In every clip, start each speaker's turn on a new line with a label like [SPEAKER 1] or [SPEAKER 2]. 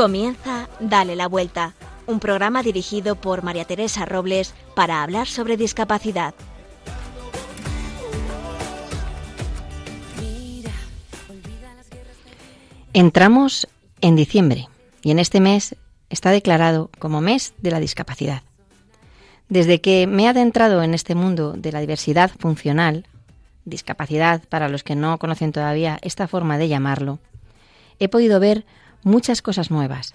[SPEAKER 1] Comienza Dale la Vuelta, un programa dirigido por María Teresa Robles para hablar sobre discapacidad.
[SPEAKER 2] Entramos en diciembre y en este mes está declarado como mes de la discapacidad. Desde que me he adentrado en este mundo de la diversidad funcional, discapacidad para los que no conocen todavía esta forma de llamarlo, he podido ver muchas cosas nuevas.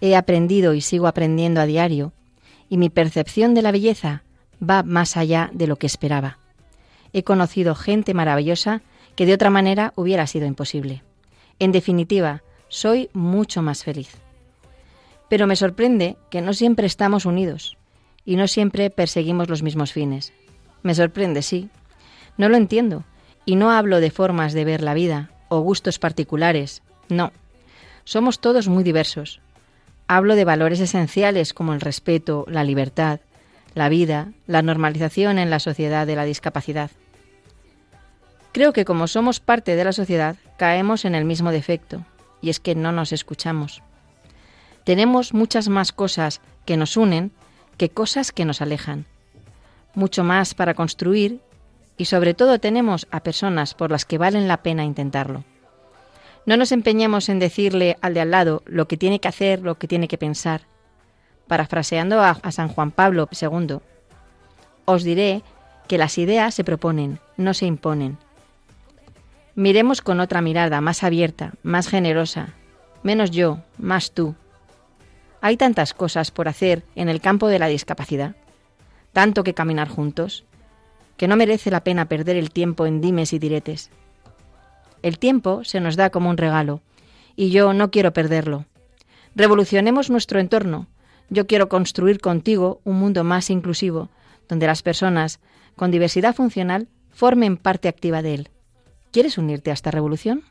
[SPEAKER 2] He aprendido y sigo aprendiendo a diario, y mi percepción de la belleza va más allá de lo que esperaba. He conocido gente maravillosa que de otra manera hubiera sido imposible. En definitiva, soy mucho más feliz. Pero me sorprende que no siempre estamos unidos y no siempre perseguimos los mismos fines. Me sorprende, sí. No lo entiendo y no hablo de formas de ver la vida o gustos particulares. No, somos todos muy diversos. Hablo de valores esenciales como el respeto, la libertad, la vida, la normalización en la sociedad de la discapacidad. Creo que como somos parte de la sociedad, caemos en el mismo defecto, y es que no nos escuchamos. Tenemos muchas más cosas que nos unen que cosas que nos alejan. Mucho más para construir y sobre todo tenemos a personas por las que valen la pena intentarlo. No nos empeñemos en decirle al de al lado lo que tiene que hacer, lo que tiene que pensar. Parafraseando a, a San Juan Pablo II, os diré que las ideas se proponen, no se imponen. Miremos con otra mirada, más abierta, más generosa, menos yo, más tú. Hay tantas cosas por hacer en el campo de la discapacidad, tanto que caminar juntos, que no merece la pena perder el tiempo en dimes y diretes. El tiempo se nos da como un regalo y yo no quiero perderlo. Revolucionemos nuestro entorno. Yo quiero construir contigo un mundo más inclusivo, donde las personas con diversidad funcional formen parte activa de él. ¿Quieres unirte a esta revolución?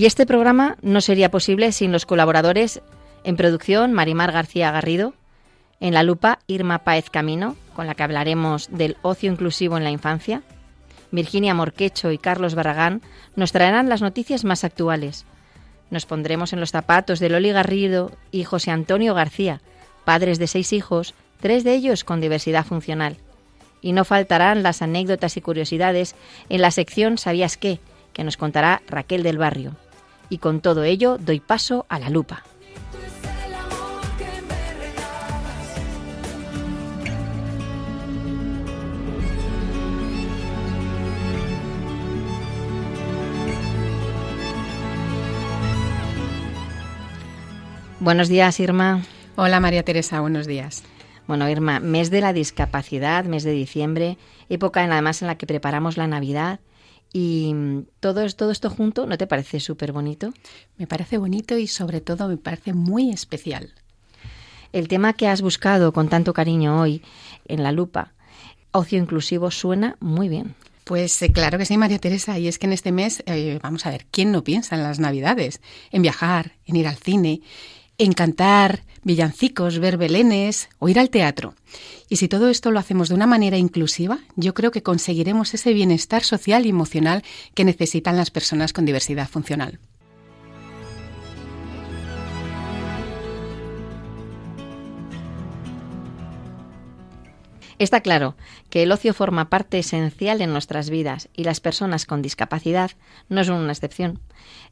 [SPEAKER 2] Y este programa no sería posible sin los colaboradores en producción Marimar García Garrido, en la lupa Irma Páez Camino, con la que hablaremos del ocio inclusivo en la infancia. Virginia Morquecho y Carlos Barragán nos traerán las noticias más actuales. Nos pondremos en los zapatos de Loli Garrido y José Antonio García, padres de seis hijos, tres de ellos con diversidad funcional. Y no faltarán las anécdotas y curiosidades en la sección ¿Sabías qué?, que nos contará Raquel del Barrio y con todo ello doy paso a la lupa. Buenos días, Irma.
[SPEAKER 3] Hola, María Teresa, buenos días.
[SPEAKER 2] Bueno, Irma, mes de la discapacidad, mes de diciembre, época además en la que preparamos la Navidad y todo, todo esto junto, ¿no te parece súper bonito?
[SPEAKER 3] Me parece bonito y sobre todo me parece muy especial.
[SPEAKER 2] El tema que has buscado con tanto cariño hoy en la lupa, ocio inclusivo, suena muy bien.
[SPEAKER 3] Pues eh, claro que sí, María Teresa. Y es que en este mes, eh, vamos a ver, ¿quién no piensa en las Navidades? En viajar, en ir al cine, en cantar villancicos, ver belenes o ir al teatro. Y si todo esto lo hacemos de una manera inclusiva, yo creo que conseguiremos ese bienestar social y emocional que necesitan las personas con diversidad funcional.
[SPEAKER 2] Está claro que el ocio forma parte esencial en nuestras vidas y las personas con discapacidad no son una excepción.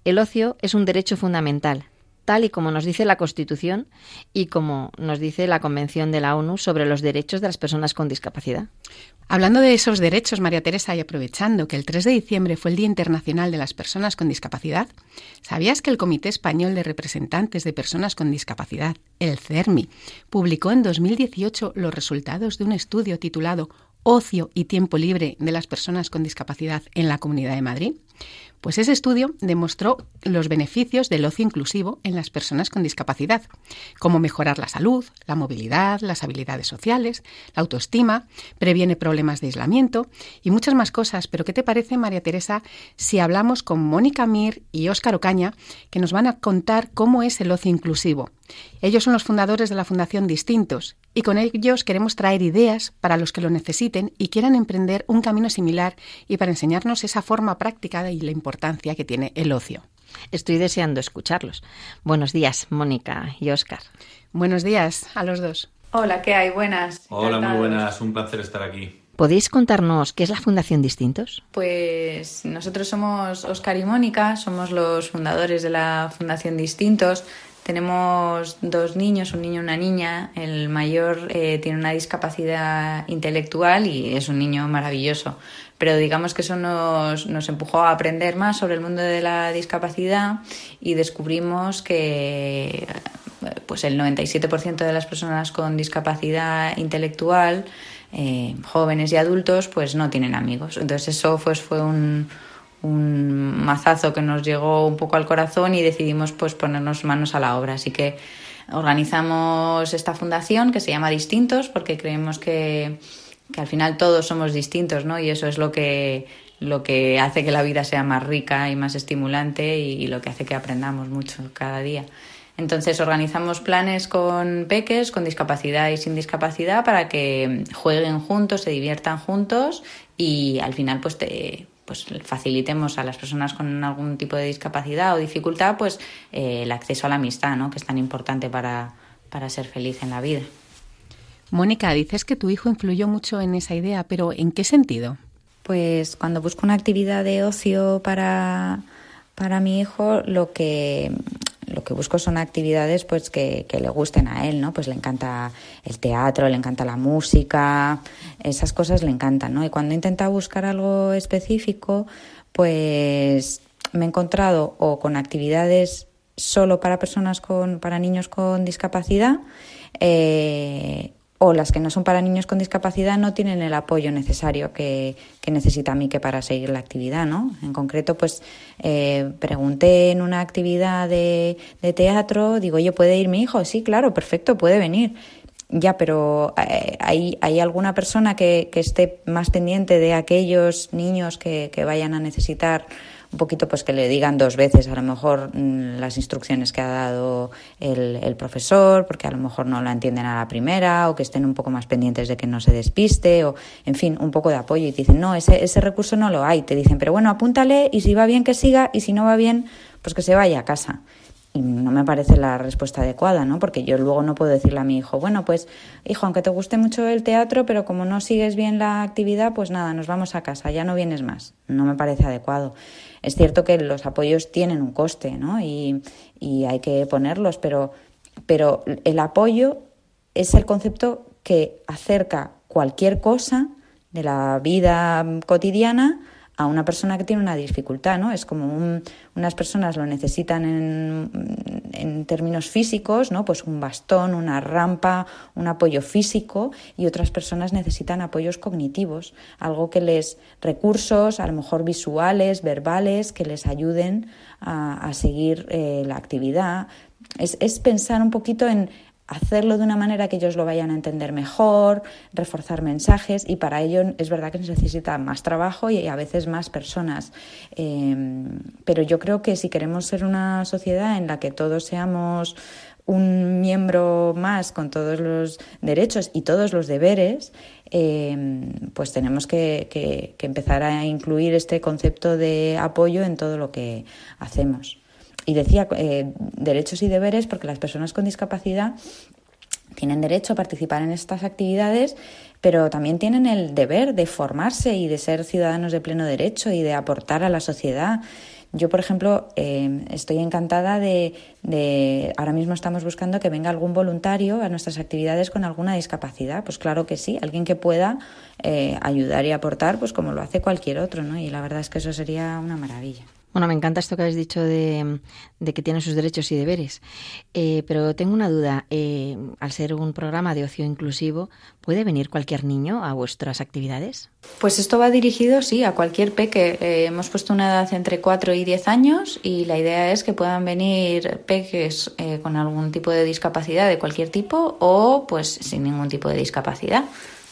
[SPEAKER 2] El ocio es un derecho fundamental tal y como nos dice la Constitución y como nos dice la Convención de la ONU sobre los derechos de las personas con discapacidad.
[SPEAKER 3] Hablando de esos derechos, María Teresa, y aprovechando que el 3 de diciembre fue el Día Internacional de las Personas con Discapacidad, ¿sabías que el Comité Español de Representantes de Personas con Discapacidad, el CERMI, publicó en 2018 los resultados de un estudio titulado Ocio y tiempo libre de las personas con discapacidad en la Comunidad de Madrid? Pues ese estudio demostró los beneficios del ocio inclusivo en las personas con discapacidad, como mejorar la salud, la movilidad, las habilidades sociales, la autoestima, previene problemas de aislamiento y muchas más cosas. Pero ¿qué te parece, María Teresa, si hablamos con Mónica Mir y Óscar Ocaña, que nos van a contar cómo es el ocio inclusivo? Ellos son los fundadores de la Fundación Distintos y con ellos queremos traer ideas para los que lo necesiten y quieran emprender un camino similar y para enseñarnos esa forma práctica y la importancia que tiene el ocio.
[SPEAKER 2] Estoy deseando escucharlos. Buenos días, Mónica y Óscar.
[SPEAKER 3] Buenos días a los dos.
[SPEAKER 4] Hola, ¿qué hay? Buenas.
[SPEAKER 5] Hola, muy buenas. Un placer estar aquí.
[SPEAKER 2] ¿Podéis contarnos qué es la Fundación Distintos?
[SPEAKER 4] Pues nosotros somos Óscar y Mónica, somos los fundadores de la Fundación Distintos. Tenemos dos niños, un niño y una niña. El mayor eh, tiene una discapacidad intelectual y es un niño maravilloso. Pero digamos que eso nos, nos empujó a aprender más sobre el mundo de la discapacidad y descubrimos que pues el 97% de las personas con discapacidad intelectual, eh, jóvenes y adultos, pues no tienen amigos. Entonces eso pues, fue un, un mazazo que nos llegó un poco al corazón y decidimos pues ponernos manos a la obra. Así que organizamos esta fundación que se llama Distintos porque creemos que, que al final todos somos distintos, ¿no? Y eso es lo que lo que hace que la vida sea más rica y más estimulante y, lo que hace que aprendamos mucho cada día. Entonces organizamos planes con peques, con discapacidad y sin discapacidad para que jueguen juntos, se diviertan juntos y al final pues te, pues facilitemos a las personas con algún tipo de discapacidad o dificultad pues eh, el acceso a la amistad, ¿no? que es tan importante para, para ser feliz en la vida.
[SPEAKER 3] Mónica, dices que tu hijo influyó mucho en esa idea, pero ¿en qué sentido?
[SPEAKER 4] Pues cuando busco una actividad de ocio para, para mi hijo, lo que lo que busco son actividades pues que, le gusten a él, ¿no? Pues le encanta el teatro, le encanta la música, esas cosas le encantan, ¿no? Y cuando intenta buscar algo específico, pues me he encontrado o con actividades solo para personas con, para niños con discapacidad, eh, o las que no son para niños con discapacidad no tienen el apoyo necesario que, que necesita que para seguir la actividad, ¿no? En concreto, pues eh, pregunté en una actividad de, de, teatro, digo, oye, ¿puede ir mi hijo? Sí, claro, perfecto, puede venir. Ya, pero eh, ¿hay, ¿hay alguna persona que, que esté más pendiente de aquellos niños que, que vayan a necesitar un poquito pues que le digan dos veces a lo mejor mm, las instrucciones que ha dado el, el, profesor, porque a lo mejor no la entienden a la primera, o que estén un poco más pendientes de que no se despiste, o en fin, un poco de apoyo. Y te dicen, no, ese, ese recurso no lo hay. Te dicen, pero bueno, apúntale y si va bien que siga y si no va bien, pues que se vaya a casa y no me parece la respuesta adecuada, ¿no? Porque yo luego no puedo decirle a mi hijo, bueno, pues hijo, aunque te guste mucho el teatro, pero como no sigues bien la actividad, pues nada, nos vamos a casa, ya no vienes más. No me parece adecuado. Es cierto que los apoyos tienen un coste, ¿no? Y, hay que ponerlos, pero, pero el apoyo es el concepto que acerca cualquier cosa de la vida cotidiana a una persona que tiene una dificultad, ¿no? Es como unas personas lo necesitan en, términos físicos, ¿no? Pues un bastón, una rampa, un apoyo físico y otras personas necesitan apoyos cognitivos, algo que les, recursos, a lo mejor visuales, verbales, que les ayuden a, a seguir eh, la actividad. Es, es pensar un poquito en, hacerlo de una manera que ellos lo vayan a entender mejor, reforzar mensajes y para ello es verdad que se necesita más trabajo y a veces más personas. Eh, pero yo creo que si queremos ser una sociedad en la que todos seamos un miembro más con todos los derechos y todos los deberes, eh, pues tenemos que, que, que empezar a incluir este concepto de apoyo en todo lo que hacemos. Y decía eh, derechos y deberes porque las personas con discapacidad tienen derecho a participar en estas actividades, pero también tienen el deber de formarse y de ser ciudadanos de pleno derecho y de aportar a la sociedad. Yo, por ejemplo, eh, estoy encantada de, de, ahora mismo estamos buscando que venga algún voluntario a nuestras actividades con alguna discapacidad. Pues claro que sí, alguien que pueda eh, ayudar y aportar, pues como lo hace cualquier otro, ¿no? Y la verdad es que eso sería una maravilla.
[SPEAKER 2] Bueno, me encanta esto que habéis dicho de, que tiene sus derechos y deberes, eh, pero tengo una duda. Eh, al ser un programa de ocio inclusivo, ¿puede venir cualquier niño a vuestras actividades?
[SPEAKER 4] Pues esto va dirigido, sí, a cualquier peque. Eh, hemos puesto una edad entre 4 y 10 años y la idea es que puedan venir peques con algún tipo de discapacidad de cualquier tipo o pues sin ningún tipo de discapacidad.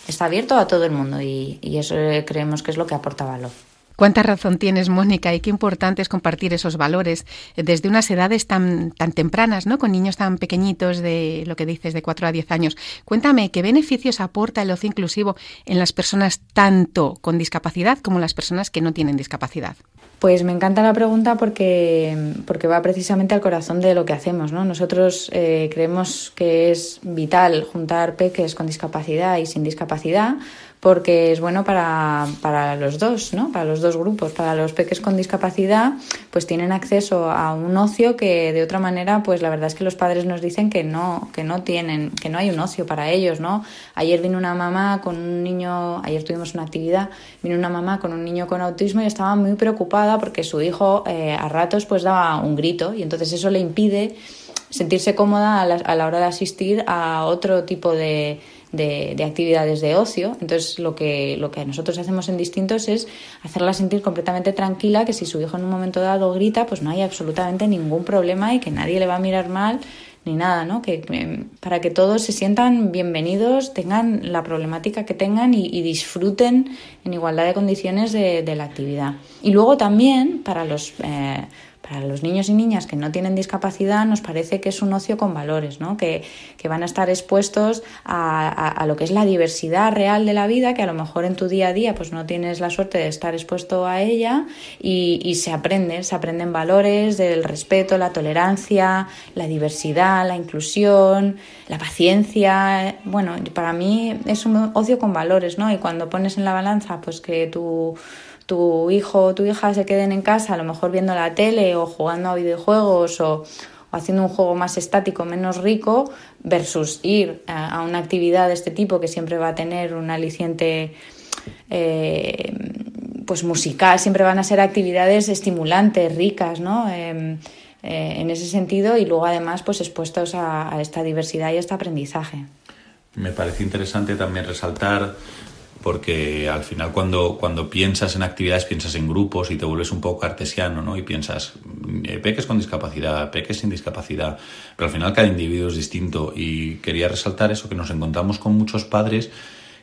[SPEAKER 4] Está abierto a todo el mundo y, y eso creemos que es lo que aporta valor.
[SPEAKER 3] Cuánta razón tienes, Mónica, y qué importante es compartir esos valores desde unas edades tan, tan tempranas, ¿no? Con niños tan pequeñitos de lo que dices, de 4 a 10 años. Cuéntame, ¿qué beneficios aporta el ocio inclusivo en las personas tanto con discapacidad como las personas que no tienen discapacidad?
[SPEAKER 4] Pues me encanta la pregunta porque, porque va precisamente al corazón de lo que hacemos. ¿no? Nosotros eh, creemos que es vital juntar peques con discapacidad y sin discapacidad porque es bueno para, para, los dos, ¿no? Para los dos grupos. Para los peques con discapacidad, pues tienen acceso a un ocio que de otra manera, pues la verdad es que los padres nos dicen que no, que no tienen, que no hay un ocio para ellos, ¿no? Ayer vino una mamá con un niño, ayer tuvimos una actividad, vino una mamá con un niño con autismo y estaba muy preocupada porque su hijo eh, a ratos pues daba un grito y entonces eso le impide sentirse cómoda a la hora de asistir a otro tipo de de, actividades de ocio. Entonces, lo que, lo que nosotros hacemos en distintos es hacerla sentir completamente tranquila, que si su hijo en un momento dado grita, pues no hay absolutamente ningún problema y que nadie le va a mirar mal ni nada, ¿no? Que, para que todos se sientan bienvenidos, tengan la problemática que tengan y, disfruten en igualdad de condiciones de, la actividad. Y luego también para los eh, para los niños y niñas que no tienen discapacidad nos parece que es un ocio con valores, ¿no? que, van a estar expuestos a, lo que es la diversidad real de la vida, que a lo mejor en tu día a día pues no tienes la suerte de estar expuesto a ella y, se aprende, se aprenden valores del respeto, la tolerancia, la diversidad, la inclusión, la paciencia. Bueno, para mí es un ocio con valores, ¿no? Y cuando pones en la balanza pues que tu tu hijo o tu hija se queden en casa, a lo mejor viendo la tele o jugando a videojuegos o, haciendo un juego más estático, menos rico, versus ir a, una actividad de este tipo que siempre va a tener un aliciente eh, pues musical, siempre van a ser actividades estimulantes, ricas, ¿no? Em, eh, en ese sentido y luego además pues expuestos a, a esta diversidad y a este aprendizaje.
[SPEAKER 5] Me parece interesante también resaltar porque al final cuando, cuando piensas en actividades piensas en grupos y te vuelves un poco cartesiano, ¿no? Y piensas, eh, peques con discapacidad, peques sin discapacidad, pero al final cada individuo es distinto y quería resaltar eso, que nos encontramos con muchos padres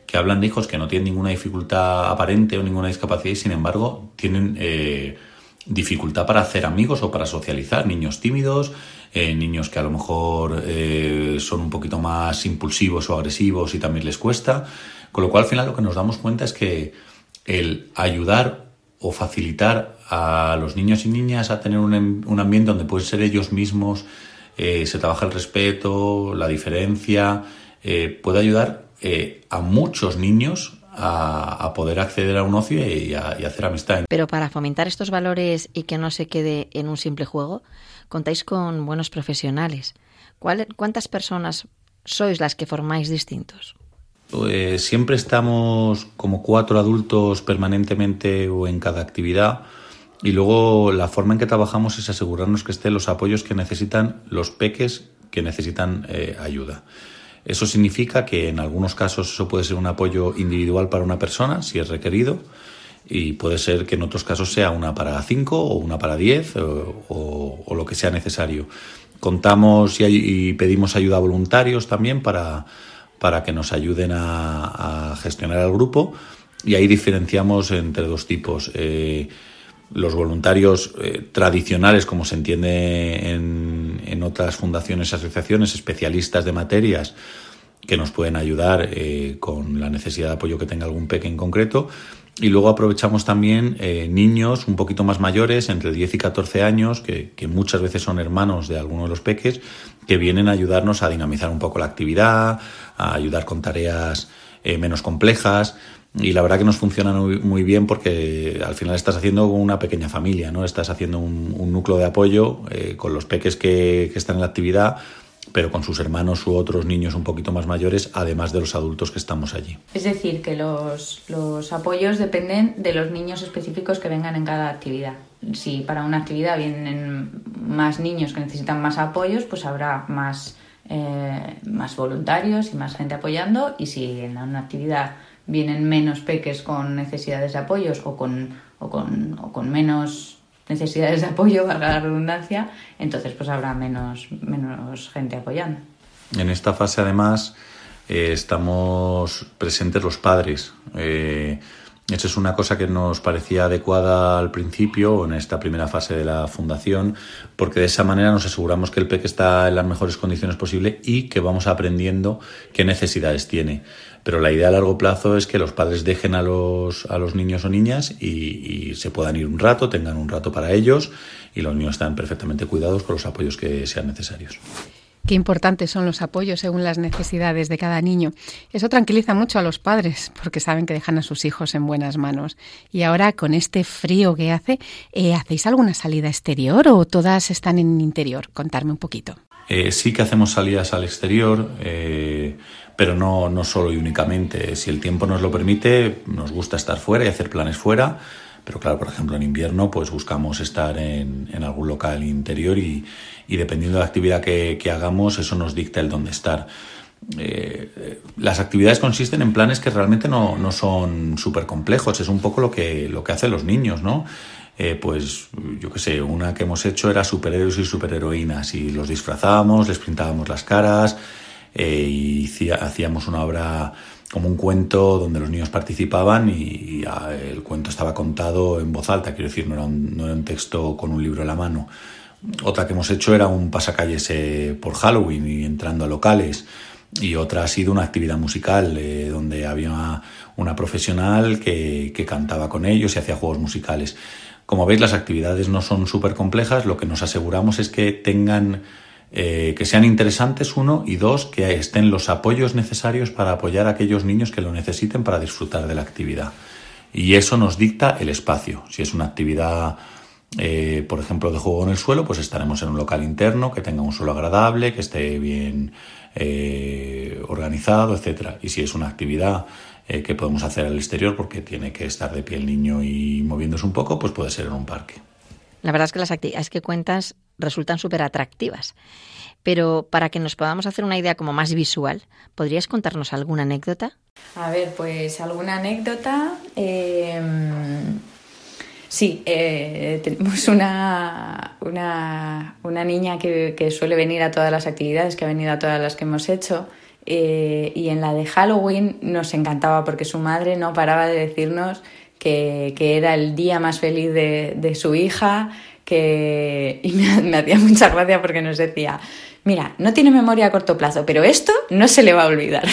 [SPEAKER 5] que hablan de hijos que no tienen ninguna dificultad aparente o ninguna discapacidad y sin embargo tienen eh, dificultad para hacer amigos o para socializar, niños tímidos, eh, niños que a lo mejor son un poquito más impulsivos o agresivos y también les cuesta. Con lo cual, al final, lo que nos damos cuenta es que el ayudar o facilitar a los niños y niñas a tener un, ambiente donde pueden ser ellos mismos, eh, se trabaja el respeto, la diferencia, eh, puede ayudar eh, a muchos niños a, poder acceder a un ocio y, a, hacer amistad.
[SPEAKER 2] Pero para fomentar estos valores y que no se quede en un simple juego, contáis con buenos profesionales. ¿Cuántas personas sois las que formáis distintos?
[SPEAKER 5] Pues siempre estamos como cuatro adultos permanentemente o en cada actividad y luego la forma en que trabajamos es asegurarnos que estén los apoyos que necesitan los peques que necesitan eh, ayuda. Eso significa que en algunos casos eso puede ser un apoyo individual para una persona, si es requerido, y puede ser que en otros casos sea una para cinco o una para diez o, lo que sea necesario. Contamos y pedimos ayuda a voluntarios también para para que nos ayuden a, gestionar el grupo y ahí diferenciamos entre dos tipos. Eh, los voluntarios eh, tradicionales, como se entiende en, otras fundaciones y asociaciones, especialistas de materias que nos pueden ayudar eh, con la necesidad de apoyo que tenga algún peque en concreto. Y luego aprovechamos también niños un poquito más mayores, entre 10 y 14 años, que, que, muchas veces son hermanos de alguno de los peques, que vienen a ayudarnos a dinamizar un poco la actividad, a ayudar con tareas eh, menos complejas. Y la verdad que nos funciona muy, bien porque al final estás haciendo una pequeña familia, ¿no? Estás haciendo un, núcleo de apoyo eh, con los peques que, están en la actividad, pero con sus hermanos u otros niños un poquito más mayores, además de los adultos que estamos allí.
[SPEAKER 4] Es decir, que los, los apoyos dependen de los niños específicos que vengan en cada actividad. si para una actividad vienen más niños que necesitan más apoyos, pues habrá más, eh, más voluntarios y más gente apoyando. Y si en una actividad vienen menos peques con necesidades de apoyos o con, o con, o con menos necesidades de apoyo, valga la redundancia, entonces pues habrá menos, menos gente apoyando.
[SPEAKER 5] En esta fase además eh, estamos presentes los padres. Eh, eso es una cosa que nos parecía adecuada al principio, en esta primera fase de la fundación, porque de esa manera nos aseguramos que el peque está en las mejores condiciones posibles y que vamos aprendiendo qué necesidades tiene. Pero la idea a largo plazo es que los padres dejen a los, a los niños o niñas y, y se puedan ir un rato, tengan un rato para ellos y los niños están perfectamente cuidados con los apoyos que sean necesarios.
[SPEAKER 3] Qué importantes son los apoyos según las necesidades de cada niño. Eso tranquiliza mucho a los padres porque saben que dejan a sus hijos en buenas manos. Y ahora, con este frío que hace, eh, ¿hacéis alguna salida exterior o todas están en interior? Contarme un poquito.
[SPEAKER 5] Eh, sí que hacemos salidas al exterior, eh, pero no, no solo y únicamente. Si el tiempo nos lo permite, nos gusta estar fuera y hacer planes fuera pero claro, por ejemplo, en invierno pues buscamos estar en, algún local interior y, y, dependiendo de la actividad que, que, hagamos, eso nos dicta el dónde estar. Eh, las actividades consisten en planes que realmente no, no son súper complejos, es un poco lo que, lo que hacen los niños, ¿no? Eh, pues yo qué sé, una que hemos hecho era superhéroes y superheroínas y los disfrazábamos, les pintábamos las caras eh, y hacíamos una obra como un cuento donde los niños participaban y, el cuento estaba contado en voz alta, quiero decir, no era, un, no era, un, texto con un libro en la mano. Otra que hemos hecho era un pasacalles eh, por Halloween y entrando a locales. Y otra ha sido una actividad musical eh, donde había una profesional que, que cantaba con ellos y hacía juegos musicales. Como veis, las actividades no son súper complejas, lo que nos aseguramos es que tengan eh, que sean interesantes, uno, y dos, que estén los apoyos necesarios para apoyar a aquellos niños que lo necesiten para disfrutar de la actividad. Y eso nos dicta el espacio. Si es una actividad, eh, por ejemplo, de juego en el suelo, pues estaremos en un local interno que tenga un suelo agradable, que esté bien eh, organizado, etcétera. Y si es una actividad que podemos hacer al exterior porque tiene que estar de pie el niño y moviéndose un poco, pues puede ser en un parque.
[SPEAKER 2] La verdad es que las actividades que cuentas resultan súper atractivas. Pero para que nos podamos hacer una idea como más visual, ¿podrías contarnos alguna anécdota?
[SPEAKER 4] A ver, pues alguna anécdota. Eh, sí, eh, tenemos una, una, una niña que, que, suele venir a todas las actividades, que ha venido a todas las que hemos hecho. Eh, y en la de Halloween nos encantaba porque su madre no paraba de decirnos que, que era el día más feliz de, de su hija, que y me, hacía mucha gracia porque nos decía, mira, no tiene memoria a corto plazo, pero esto no se le va a olvidar.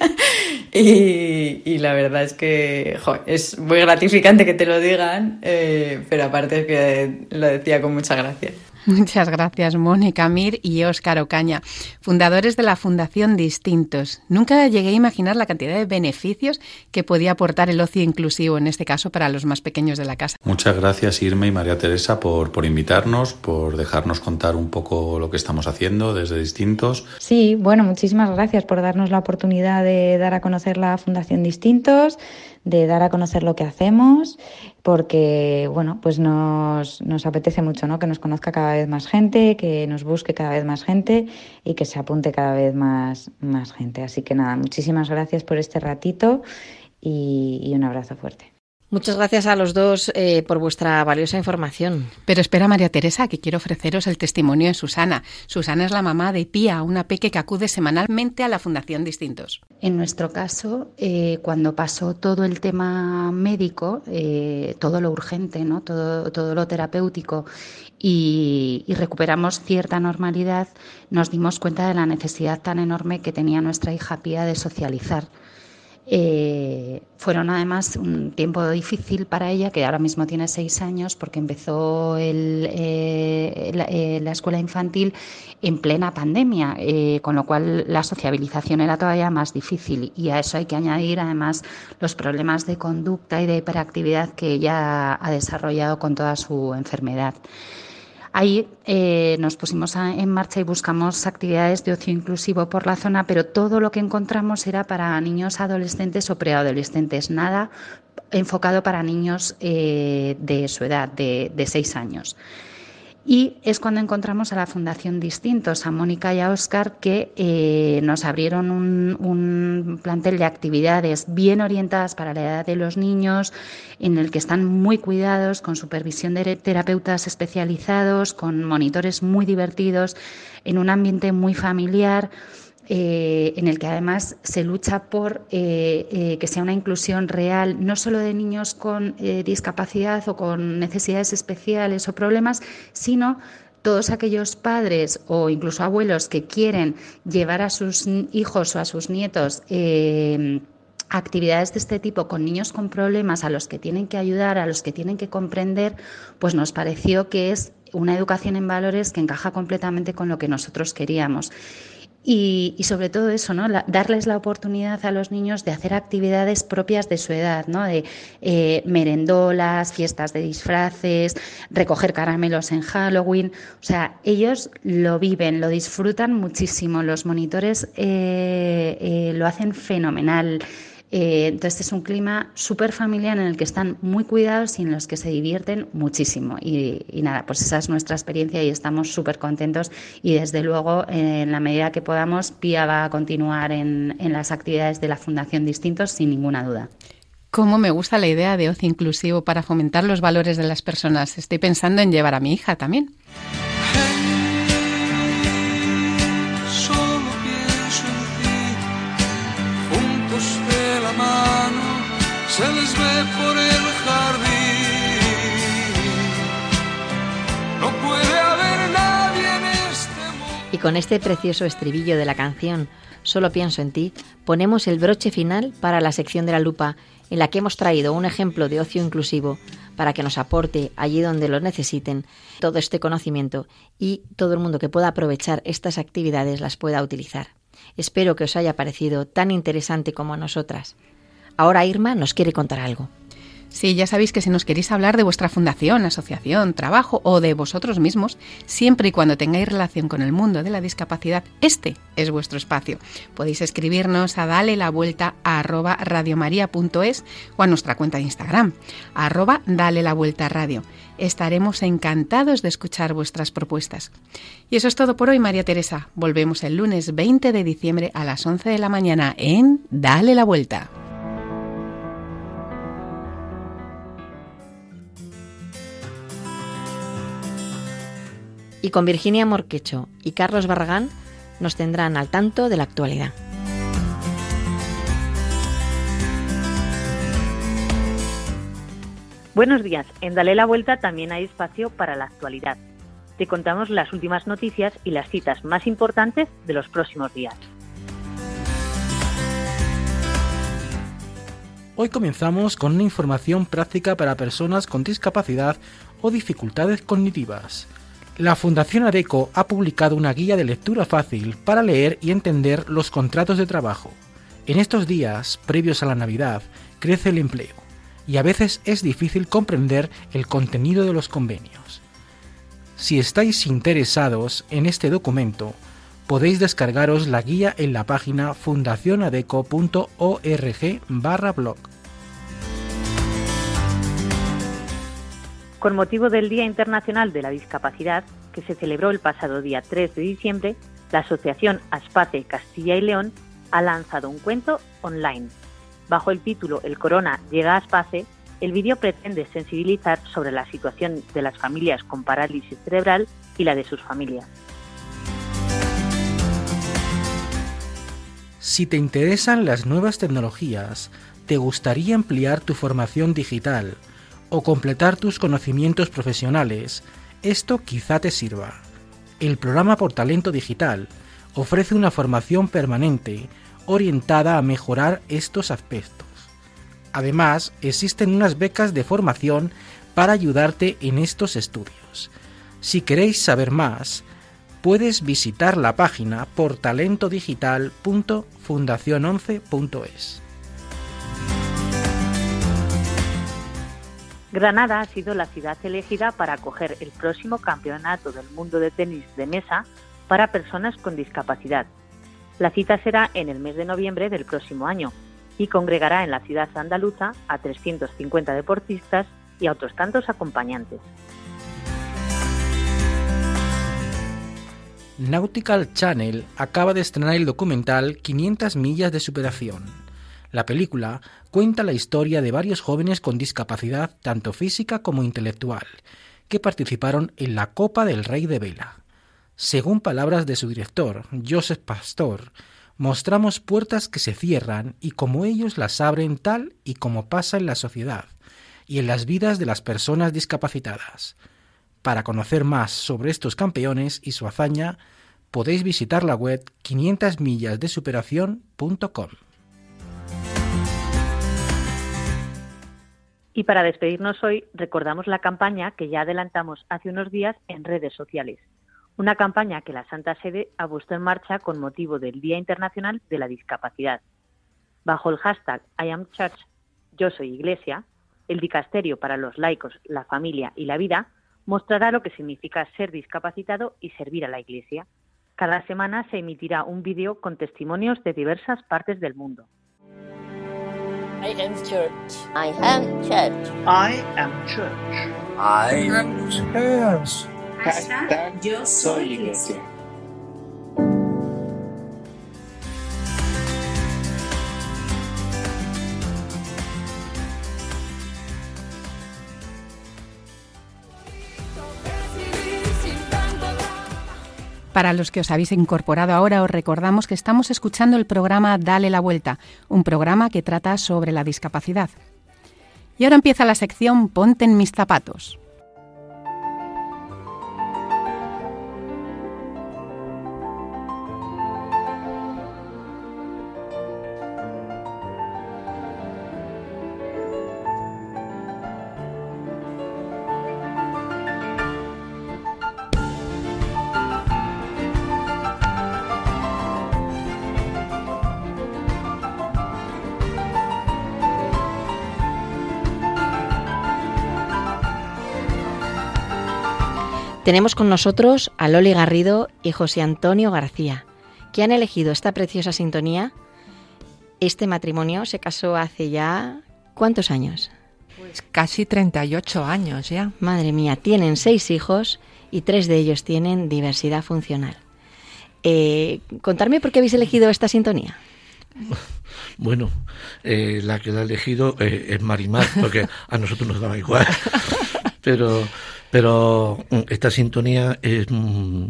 [SPEAKER 4] y, y, la verdad es que es muy gratificante que te lo digan, eh, pero aparte es que lo decía con mucha gracia.
[SPEAKER 3] Muchas gracias, Mónica Mir y Óscar Ocaña, fundadores de la Fundación Distintos. Nunca llegué a imaginar la cantidad de beneficios que podía aportar el ocio inclusivo, en este caso para los más pequeños de la casa.
[SPEAKER 5] Muchas gracias, Irma y María Teresa, por, por invitarnos, por dejarnos contar un poco lo que estamos haciendo desde Distintos.
[SPEAKER 4] Sí, bueno, muchísimas gracias por darnos la oportunidad de dar a conocer la Fundación Distintos de dar a conocer lo que hacemos, porque bueno, pues nos, nos apetece mucho ¿no? que nos conozca cada vez más gente, que nos busque cada vez más gente y que se apunte cada vez más, más gente. Así que nada, muchísimas gracias por este ratito y, y un abrazo fuerte.
[SPEAKER 2] Muchas gracias a los dos eh, por vuestra valiosa información.
[SPEAKER 3] Pero espera, María Teresa, que quiero ofreceros el testimonio de Susana. Susana es la mamá de Pía, una peque que acude semanalmente a la Fundación Distintos.
[SPEAKER 6] En nuestro caso, eh, cuando pasó todo el tema médico, eh, todo lo urgente, ¿no? todo, todo lo terapéutico, y, y recuperamos cierta normalidad, nos dimos cuenta de la necesidad tan enorme que tenía nuestra hija Pía de socializar eh, fueron además un tiempo difícil para ella, que ahora mismo tiene seis años, porque empezó eh, la, eh, la, escuela infantil en plena pandemia, con lo cual la sociabilización era todavía más difícil. Y a eso hay que añadir además los problemas de conducta y de hiperactividad que ella ha desarrollado con toda su enfermedad. Ahí eh, nos pusimos en marcha y buscamos actividades de ocio inclusivo por la zona, pero todo lo que encontramos era para niños adolescentes o preadolescentes, nada enfocado para niños eh, de su edad, de, de seis años. Y es cuando encontramos a la Fundación Distintos, a Mónica y a Óscar, que eh, nos abrieron un, plantel de actividades bien orientadas para la edad de los niños, en el que están muy cuidados, con supervisión de terapeutas especializados, con monitores muy divertidos, en un ambiente muy familiar. Eh, en el que además se lucha por eh, eh, que sea una inclusión real, no solo de niños con discapacidad o con necesidades especiales o problemas, sino todos aquellos padres o incluso abuelos que quieren llevar a sus hijos o a sus nietos actividades de este tipo con niños con problemas a los que tienen que ayudar, a los que tienen que comprender, pues nos pareció que es una educación en valores que encaja completamente con lo que nosotros queríamos. Y, sobre todo eso, ¿no? darles la oportunidad a los niños de hacer actividades propias de su edad, ¿no? de eh, merendolas, fiestas de disfraces, recoger caramelos en Halloween. O sea, ellos lo viven, lo disfrutan muchísimo. Los monitores eh, eh, lo hacen fenomenal. Eh, entonces es un clima súper familiar en el que están muy cuidados y en los que se divierten muchísimo. Y, nada, pues esa es nuestra experiencia y estamos súper contentos y desde luego en la medida que podamos, PIA va a continuar en, en las actividades de la Fundación Distintos sin ninguna duda.
[SPEAKER 3] Cómo me gusta la idea de ocio inclusivo para fomentar los valores de las personas. Estoy pensando en llevar a mi hija también.
[SPEAKER 2] Por el jardín. No puede haber nadie en este mundo. Y con este precioso estribillo de la canción Solo pienso en ti, ponemos el broche final para la sección de la lupa, en la que hemos traído un ejemplo de ocio inclusivo para que nos aporte allí donde lo necesiten todo este conocimiento y todo el mundo que pueda aprovechar estas actividades las pueda utilizar. Espero que os haya parecido tan interesante como a nosotras. Ahora Irma nos quiere contar algo.
[SPEAKER 3] Sí, ya sabéis que si nos queréis hablar de vuestra fundación, asociación, trabajo o de vosotros mismos, siempre y cuando tengáis relación con el mundo de la discapacidad, este es vuestro espacio. Podéis escribirnos a dale la vuelta a arroba radiomaria.es o a nuestra cuenta de Instagram, arroba dale la vuelta radio. Estaremos encantados de escuchar vuestras propuestas. Y eso es todo por hoy, María Teresa. Volvemos el lunes 20 de diciembre a las 11 de la mañana en Dale la vuelta.
[SPEAKER 2] Y con Virginia Morquecho y Carlos Barragán nos tendrán al tanto de la actualidad.
[SPEAKER 7] Buenos días. En Dale la Vuelta también hay espacio para la actualidad. Te contamos las últimas noticias y las citas más importantes de los próximos días.
[SPEAKER 8] Hoy comenzamos con una información práctica para personas con discapacidad o dificultades cognitivas. La Fundación ADECO ha publicado una guía de lectura fácil para leer y entender los contratos de trabajo. En estos días, previos a la Navidad, crece el empleo y a veces es difícil comprender el contenido de los convenios. Si estáis interesados en este documento, podéis descargaros la guía en la página fundacionadeco.org barra blog.
[SPEAKER 7] Con motivo del Día Internacional de la Discapacidad, que se celebró el pasado día 3 de diciembre, la Asociación Aspace Castilla y León ha lanzado un cuento online. Bajo el título El Corona llega a Aspace, el vídeo pretende sensibilizar sobre la situación de las familias con parálisis cerebral y la de sus familias.
[SPEAKER 8] Si te interesan las nuevas tecnologías, te gustaría ampliar tu formación digital, o completar tus conocimientos profesionales. Esto quizá te sirva. El programa por talento digital ofrece una formación permanente orientada a mejorar estos aspectos. Además, existen unas becas de formación para ayudarte en estos estudios. Si queréis saber más, puedes visitar la página por talentodigital.fundacion11.es.
[SPEAKER 7] Granada ha sido la ciudad elegida para acoger el próximo Campeonato del Mundo de Tenis de Mesa para personas con discapacidad. La cita será en el mes de noviembre del próximo año y congregará en la ciudad andaluza a 350 deportistas y a otros tantos acompañantes.
[SPEAKER 8] Nautical Channel acaba de estrenar el documental 500 millas de superación. La película cuenta la historia de varios jóvenes con discapacidad tanto física como intelectual, que participaron en la Copa del Rey de Vela. Según palabras de su director, Joseph Pastor, mostramos puertas que se cierran y como ellos las abren tal y como pasa en la sociedad y en las vidas de las personas discapacitadas. Para conocer más sobre estos campeones y su hazaña, podéis visitar la web 500millasdesuperación.com.
[SPEAKER 7] Y para despedirnos hoy, recordamos la campaña que ya adelantamos hace unos días en redes sociales. Una campaña que la Santa Sede ha puesto en marcha con motivo del Día Internacional de la Discapacidad. Bajo el hashtag I yo soy Iglesia, el Dicasterio para los laicos, la familia y la vida mostrará lo que significa ser discapacitado y servir a la Iglesia. Cada semana se emitirá un vídeo con testimonios de diversas partes del mundo.
[SPEAKER 9] I am church. I am church. I am church. I am church.
[SPEAKER 10] Hashtag yo soy iglesia.
[SPEAKER 3] Para los que os habéis incorporado ahora, os recordamos que estamos escuchando el programa Dale la Vuelta, un programa que trata sobre la discapacidad. Y ahora empieza la sección Ponte en mis zapatos.
[SPEAKER 2] Tenemos con nosotros a Loli Garrido y José Antonio García, que han elegido esta preciosa sintonía. Este matrimonio se casó hace ya... ¿Cuántos años?
[SPEAKER 11] Pues casi 38 años ya.
[SPEAKER 2] Madre mía, tienen seis hijos y tres de ellos tienen diversidad funcional. Eh, contarme por qué habéis elegido esta sintonía.
[SPEAKER 12] Bueno, eh, la que la ha elegido eh, es Marimar, porque a nosotros nos daba igual. Pero pero mm, esta sintonía es mm,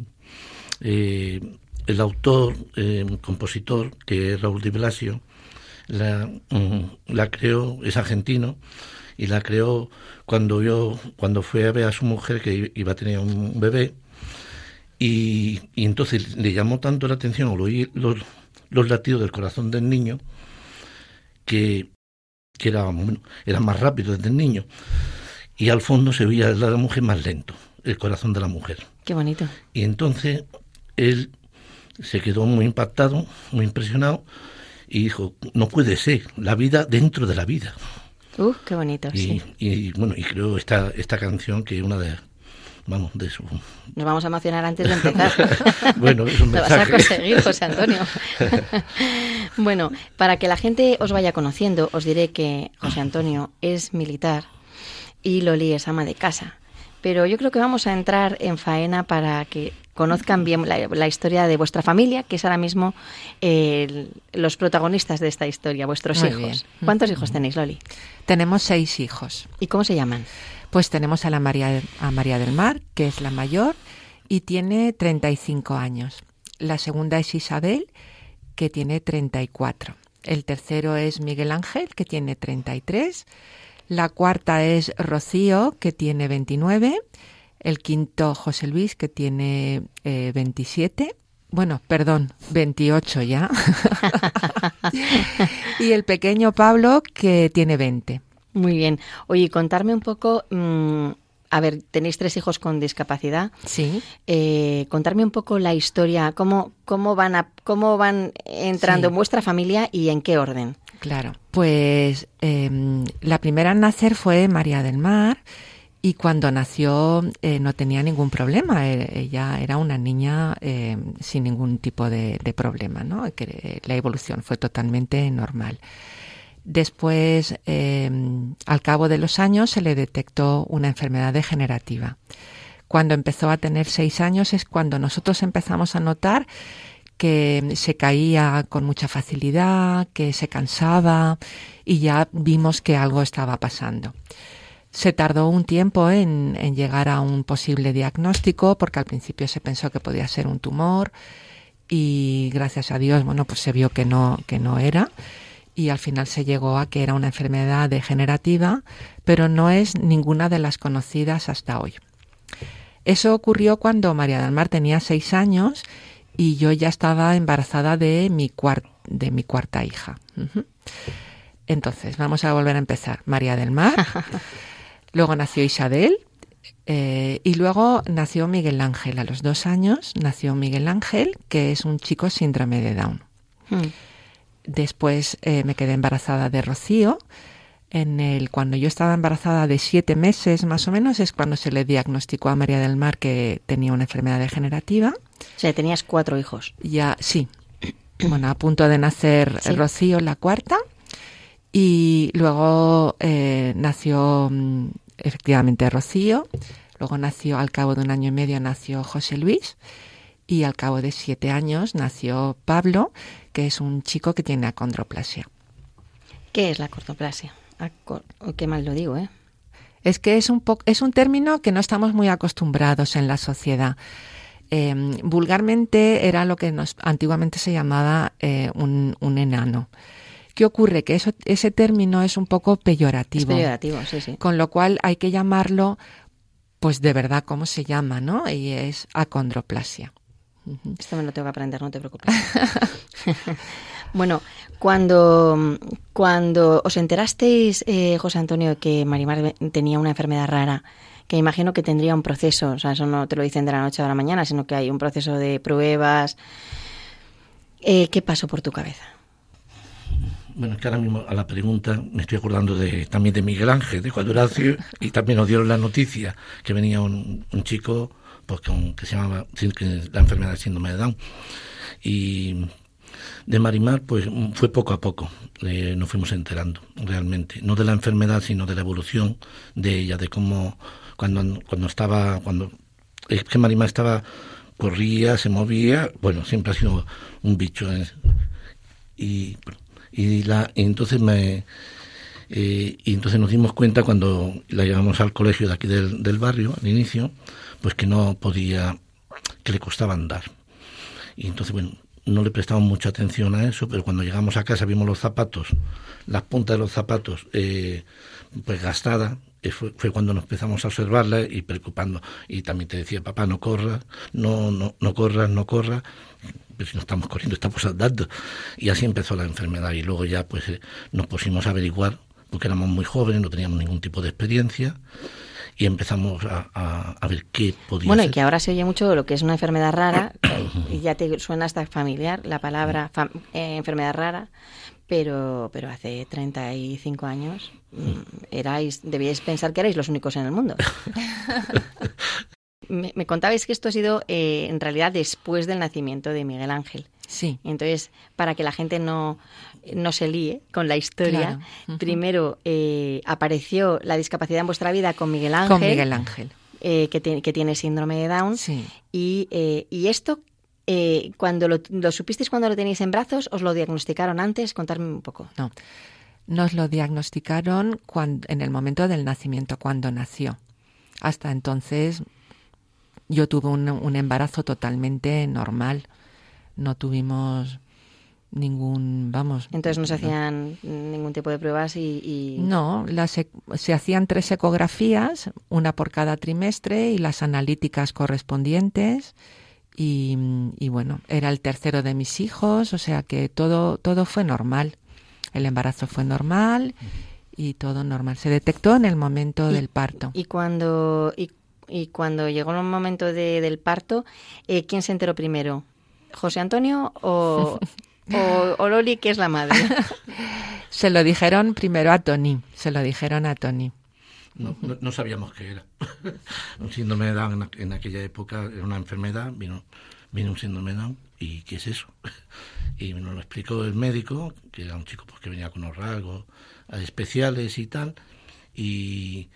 [SPEAKER 12] eh, el autor, eh, compositor, que es Raúl Di Blasio, la, mm, la creó, es argentino, y la creó cuando yo, cuando fue a ver a su mujer que iba a tener un bebé, y, entonces le llamó tanto la atención al oír los, los latidos del corazón del niño que, que era, era más rápido desde el niño y al fondo se veía la mujer más lento, el corazón de la mujer.
[SPEAKER 2] Qué bonito.
[SPEAKER 12] Y entonces él se quedó muy impactado, muy impresionado y dijo, no puede ser, la vida dentro de la vida.
[SPEAKER 2] Uh, qué bonito,
[SPEAKER 12] y,
[SPEAKER 2] sí.
[SPEAKER 12] Y bueno, y creo esta, esta canción que es una de, vamos, de su...
[SPEAKER 2] Nos vamos a emocionar antes de empezar.
[SPEAKER 12] bueno, es un mensaje.
[SPEAKER 2] Lo vas a conseguir, José Antonio. bueno, para que la gente os vaya conociendo, os diré que José Antonio es militar y Loli es ama de casa. Pero yo creo que vamos a entrar en faena para que conozcan bien la, historia de vuestra familia, que es ahora mismo los protagonistas de esta historia, vuestros hijos. ¿Cuántos hijos tenéis, Loli?
[SPEAKER 11] Tenemos seis hijos.
[SPEAKER 2] ¿Y cómo se llaman?
[SPEAKER 11] Pues tenemos a la María, a María del Mar, que es la mayor, y tiene 35 años. La segunda es Isabel, que tiene 34. El tercero es Miguel Ángel, que tiene 33. La cuarta es Rocío, que tiene 29. El quinto, José Luis, que tiene 27. Eh, bueno, perdón, 28 ya. y el pequeño Pablo, que tiene 20.
[SPEAKER 2] Muy bien. Oye, contarme un poco. Mm, a ver, tenéis tres hijos con discapacidad.
[SPEAKER 11] Sí.
[SPEAKER 2] Eh, contarme un poco la historia, cómo, cómo van a, cómo van entrando en vuestra familia y en qué orden.
[SPEAKER 11] Claro, pues em, la primera en nacer fue María del Mar y cuando nació eh, no tenía ningún problema. E, ella era una niña eh, sin ningún tipo de, problema, ¿no? Que la evolución fue totalmente normal. Después, em, al cabo de los años, se le detectó una enfermedad degenerativa. Cuando empezó a tener seis años es cuando nosotros empezamos a notar que se caía con mucha facilidad, que se cansaba y ya vimos que algo estaba pasando. Se tardó un tiempo en, llegar a un posible diagnóstico porque al principio se pensó que podía ser un tumor y gracias a Dios, bueno, pues se vio que no, que no era y al final se llegó a que era una enfermedad degenerativa, pero no es ninguna de las conocidas hasta hoy. Eso ocurrió cuando María del Mar tenía seis años y yo ya estaba embarazada de mi, de mi cuarta hija. Entonces, vamos a volver a empezar. María del Mar Luego nació Isabel eh, y luego nació Miguel Ángel. A los dos años nació Miguel Ángel, que es un chico síndrome de Down. Hmm. Después eh, me quedé embarazada de Rocío. En el, cuando yo estaba embarazada de siete meses más o menos es cuando se le diagnosticó a María del Mar que tenía una enfermedad degenerativa.
[SPEAKER 2] O sea, tenías cuatro hijos.
[SPEAKER 11] Ya, sí. Bueno, a punto de nacer Rocío, la cuarta. Y luego eh, nació mm, efectivamente Rocío, luego nació al cabo de un año y medio nació José Luis y al cabo de siete años nació Pablo, que es un chico que tiene acondroplasia.
[SPEAKER 2] ¿Qué es la acondroplasia? qué mal lo digo, ¿eh?
[SPEAKER 11] Es que es un, es un término que no estamos muy acostumbrados en la sociedad. Em, vulgarmente era lo que nos, antiguamente se llamaba eh, un, un enano. ¿Qué ocurre? Que eso, ese término es un poco peyorativo.
[SPEAKER 2] Es peyorativo, sí, sí.
[SPEAKER 11] Con lo cual hay que llamarlo, pues de verdad, ¿cómo se llama? ¿no? Y es acondroplasia.
[SPEAKER 2] Esto me lo tengo que aprender, no te preocupes. bueno, cuando, cuando os enterasteis, eh, José Antonio, que Marimar tenía una enfermedad rara, que imagino que tendría un proceso, o sea, eso no te lo dicen de la noche a la mañana, sino que hay un proceso de pruebas. Eh, ¿Qué pasó por tu cabeza?
[SPEAKER 12] Bueno, es que ahora mismo a la pregunta me estoy acordando de, también de Miguel Ángel, de Horacio, y también nos dieron la noticia que venía un, chico pues, que se llamaba la enfermedad de síndrome de Down. Y de Marimar, pues fue poco a poco, eh, nos fuimos enterando realmente, no de la enfermedad, sino de la evolución de ella, de cómo cuando, cuando estaba, cuando es que Marimar estaba, corría, se movía, bueno, siempre ha sido un bicho. ¿eh? y y, la, entonces me... Eh, y entonces nos dimos cuenta cuando la llevamos al colegio de aquí del, del, barrio, al inicio, pues que no podía, que le costaba andar. Y entonces, bueno, no le prestamos mucha atención a eso, pero cuando llegamos a casa vimos los zapatos, las puntas de los zapatos, eh, pues gastadas, eh, fue, fue, cuando nos empezamos a observarla y preocupando. Y también te decía, papá, no corras, no, no, no corras, no corras si no estamos corriendo, estamos andando. Y así empezó la enfermedad y luego ya pues eh, nos pusimos a averiguar, porque éramos muy jóvenes, no teníamos ningún tipo de experiencia y empezamos a, a, ver qué podía
[SPEAKER 2] Bueno, y que ahora se oye mucho lo que es una enfermedad rara, y ya te suena hasta familiar la palabra eh, enfermedad rara, pero, pero hace 35 años mm, erais, debíais pensar que erais los únicos en el mundo. me, contabais que esto ha sido eh, en realidad después del nacimiento de Miguel Ángel.
[SPEAKER 11] Sí.
[SPEAKER 2] Entonces, para que la gente no, no se líe con la historia, primero eh, apareció la discapacidad en vuestra vida con Miguel Ángel.
[SPEAKER 11] Con Miguel Ángel.
[SPEAKER 2] Eh, que, que, tiene síndrome de Down.
[SPEAKER 11] Sí.
[SPEAKER 2] Y, y esto, cuando lo, lo, supisteis cuando lo tenéis en brazos, os lo diagnosticaron antes, contarme un poco.
[SPEAKER 11] No, nos lo diagnosticaron cuando, en el momento del nacimiento, cuando nació. Hasta entonces yo tuve un, embarazo totalmente normal. No tuvimos ningún, vamos.
[SPEAKER 2] Entonces no se hacían ningún tipo de pruebas y...
[SPEAKER 11] No, las, e, se hacían tres ecografías, una por cada trimestre y las analíticas correspondientes. Y, y, bueno, era el tercero de mis hijos, o sea que todo, todo fue normal. El embarazo fue normal y todo normal. Se detectó en el momento del parto.
[SPEAKER 2] Y cuando, y y cuando llegó el momento de, del parto, eh, ¿quién se enteró primero? ¿José Antonio o...? o, Loli, que es la madre?
[SPEAKER 11] se lo dijeron primero a Tony, se lo dijeron a Tony.
[SPEAKER 12] No, no, sabíamos qué era. un síndrome de Down en, aquella época era una enfermedad, vino, vino un síndrome de Down y ¿qué es eso? y nos lo explicó el médico, que era un chico pues, que venía con unos rasgos especiales y tal, y,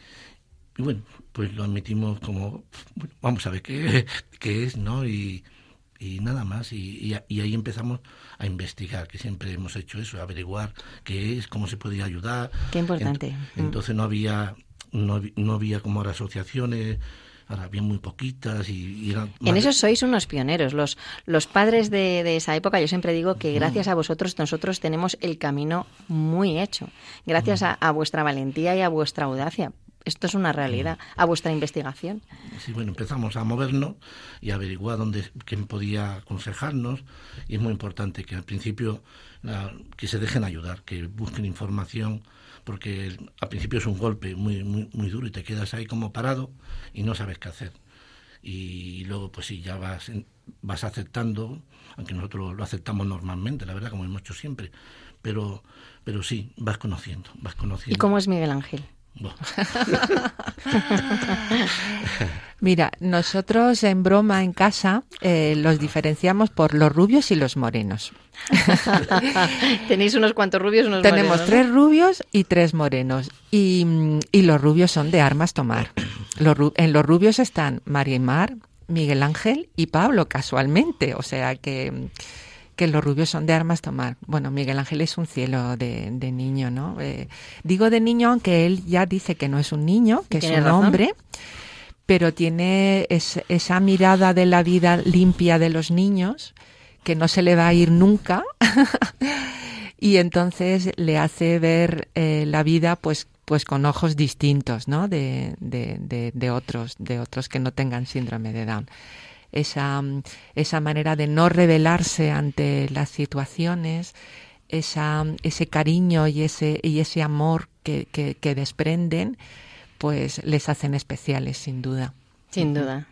[SPEAKER 12] bueno, pues lo admitimos como, vamos a ver qué, qué es, ¿no? Y, y nada más. Y, y, ahí empezamos a investigar, que siempre hemos hecho eso, averiguar qué es, cómo se podía ayudar.
[SPEAKER 2] Qué importante.
[SPEAKER 12] Mm. Entonces no había, no, no había como ahora asociaciones ahora había muy poquitas y, eran
[SPEAKER 2] En eso sois unos pioneros. Los, los padres de, de, esa época, yo siempre digo que gracias a vosotros nosotros tenemos el camino muy hecho. Gracias a, a, vuestra valentía y a vuestra audacia. Esto es una realidad, a vuestra investigación.
[SPEAKER 12] Sí, bueno, empezamos a movernos y a averiguar dónde, quién podía aconsejarnos. Y es muy importante que al principio que se dejen ayudar, que busquen información, porque al principio es un golpe muy, muy, muy duro y te quedas ahí como parado y no sabes qué hacer. Y luego, pues sí, ya vas, vas aceptando, aunque nosotros lo aceptamos normalmente, la verdad, como hemos hecho siempre. Pero, pero sí, vas conociendo, vas conociendo.
[SPEAKER 2] ¿Y cómo es Miguel Ángel?
[SPEAKER 11] Mira, nosotros en broma en casa eh, los diferenciamos por los rubios y los morenos.
[SPEAKER 2] Tenéis unos cuantos rubios, unos
[SPEAKER 11] Tenemos tres rubios y tres morenos. Y, los rubios son de armas tomar. en los rubios están María y Mar, Miguel Ángel y Pablo, casualmente. O sea que que los rubios son de armas tomar. Bueno, Miguel Ángel es un cielo de, niño, ¿no? Eh, digo de niño aunque él ya dice que no es un niño, que es un hombre, pero tiene esa mirada de la vida limpia de los niños que no se le va a ir nunca y entonces le hace ver eh, la vida pues pues con ojos distintos, ¿no? De, de, de otros, de otros que no tengan síndrome de Down esa, esa manera de no rebelarse ante las situaciones, esa, ese cariño y ese, y ese amor que, que, desprenden, pues les hacen especiales, sin duda.
[SPEAKER 2] Sin duda.